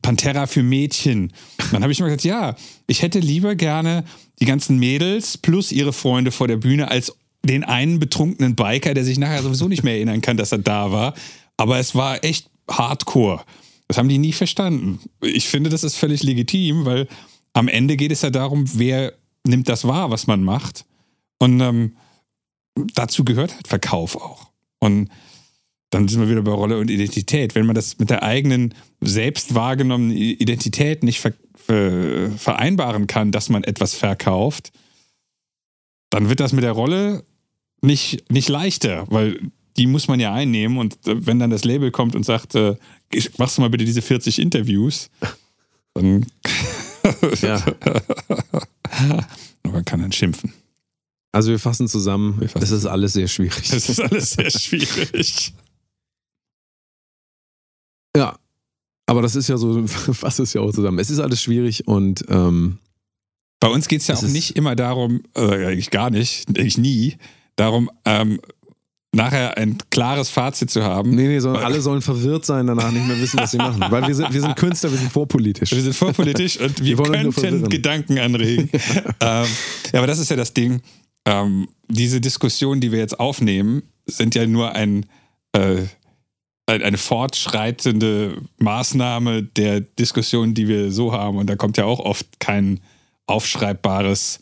Pantera für Mädchen. Dann habe ich immer gesagt, ja, ich hätte lieber gerne die ganzen Mädels plus ihre Freunde vor der Bühne als den einen betrunkenen Biker, der sich nachher sowieso nicht mehr erinnern kann, dass er da war. Aber es war echt hardcore. Das haben die nie verstanden. Ich finde, das ist völlig legitim, weil am Ende geht es ja darum, wer nimmt das wahr, was man macht. Und ähm, dazu gehört halt Verkauf auch. Und dann sind wir wieder bei Rolle und Identität. Wenn man das mit der eigenen selbst wahrgenommenen Identität nicht ver ver vereinbaren kann, dass man etwas verkauft, dann wird das mit der Rolle nicht, nicht leichter, weil die muss man ja einnehmen. Und äh, wenn dann das Label kommt und sagt, äh, machst du mal bitte diese 40 Interviews, dann ja. man kann dann schimpfen. Also wir fassen zusammen, Wir fassen es ist alles sehr schwierig. Das ist alles sehr schwierig. Ja. Aber das ist ja so, fasst es ja auch zusammen. Es ist alles schwierig und ähm, Bei uns geht es ja Es auch nicht immer darum, äh, eigentlich gar nicht, eigentlich nie, darum, ähm, nachher ein klares Fazit zu haben. nee, nee, sondern alle sollen verwirrt sein, danach nicht mehr wissen, was sie machen. Weil wir sind, wir sind Künstler, wir sind vorpolitisch. Wir sind vorpolitisch und wir, Wir könnten. Gedanken anregen. ähm, ja, aber das ist ja das Ding. Ähm, diese Diskussionen, die wir jetzt aufnehmen, sind ja nur ein, äh, ein- eine fortschreitende Maßnahme der Diskussion, die wir so haben. Und da kommt ja auch oft kein aufschreibbares,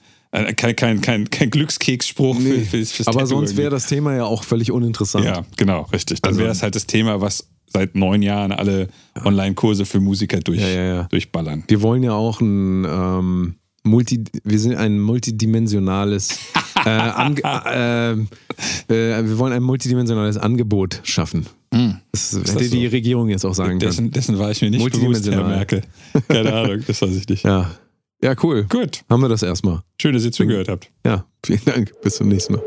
kein, kein, kein, kein Glückskeksspruch Nee, für, fürs, fürs Aber sonst wäre das Thema ja auch völlig uninteressant. Ja, genau, richtig. Dann Also- wäre es halt das Thema, was seit neun Jahren alle Online-Kurse für Musiker durch, Ja, ja, ja. durchballern. Wir wollen ja auch ein ähm, Multi, wir sind ein multidimensionales, äh, ange, äh, äh, wir wollen ein multidimensionales Angebot schaffen. Das hätte das die so? Regierung jetzt auch sagen können. Dessen, dessen war ich mir nicht bewusst, Herr. Merkel. Keine Ahnung, das weiß ich nicht. Ja. Ja, cool. Gut, Haben wir das erstmal. schön, dass ihr zugehört habt. Ja, vielen Dank. Bis zum nächsten Mal.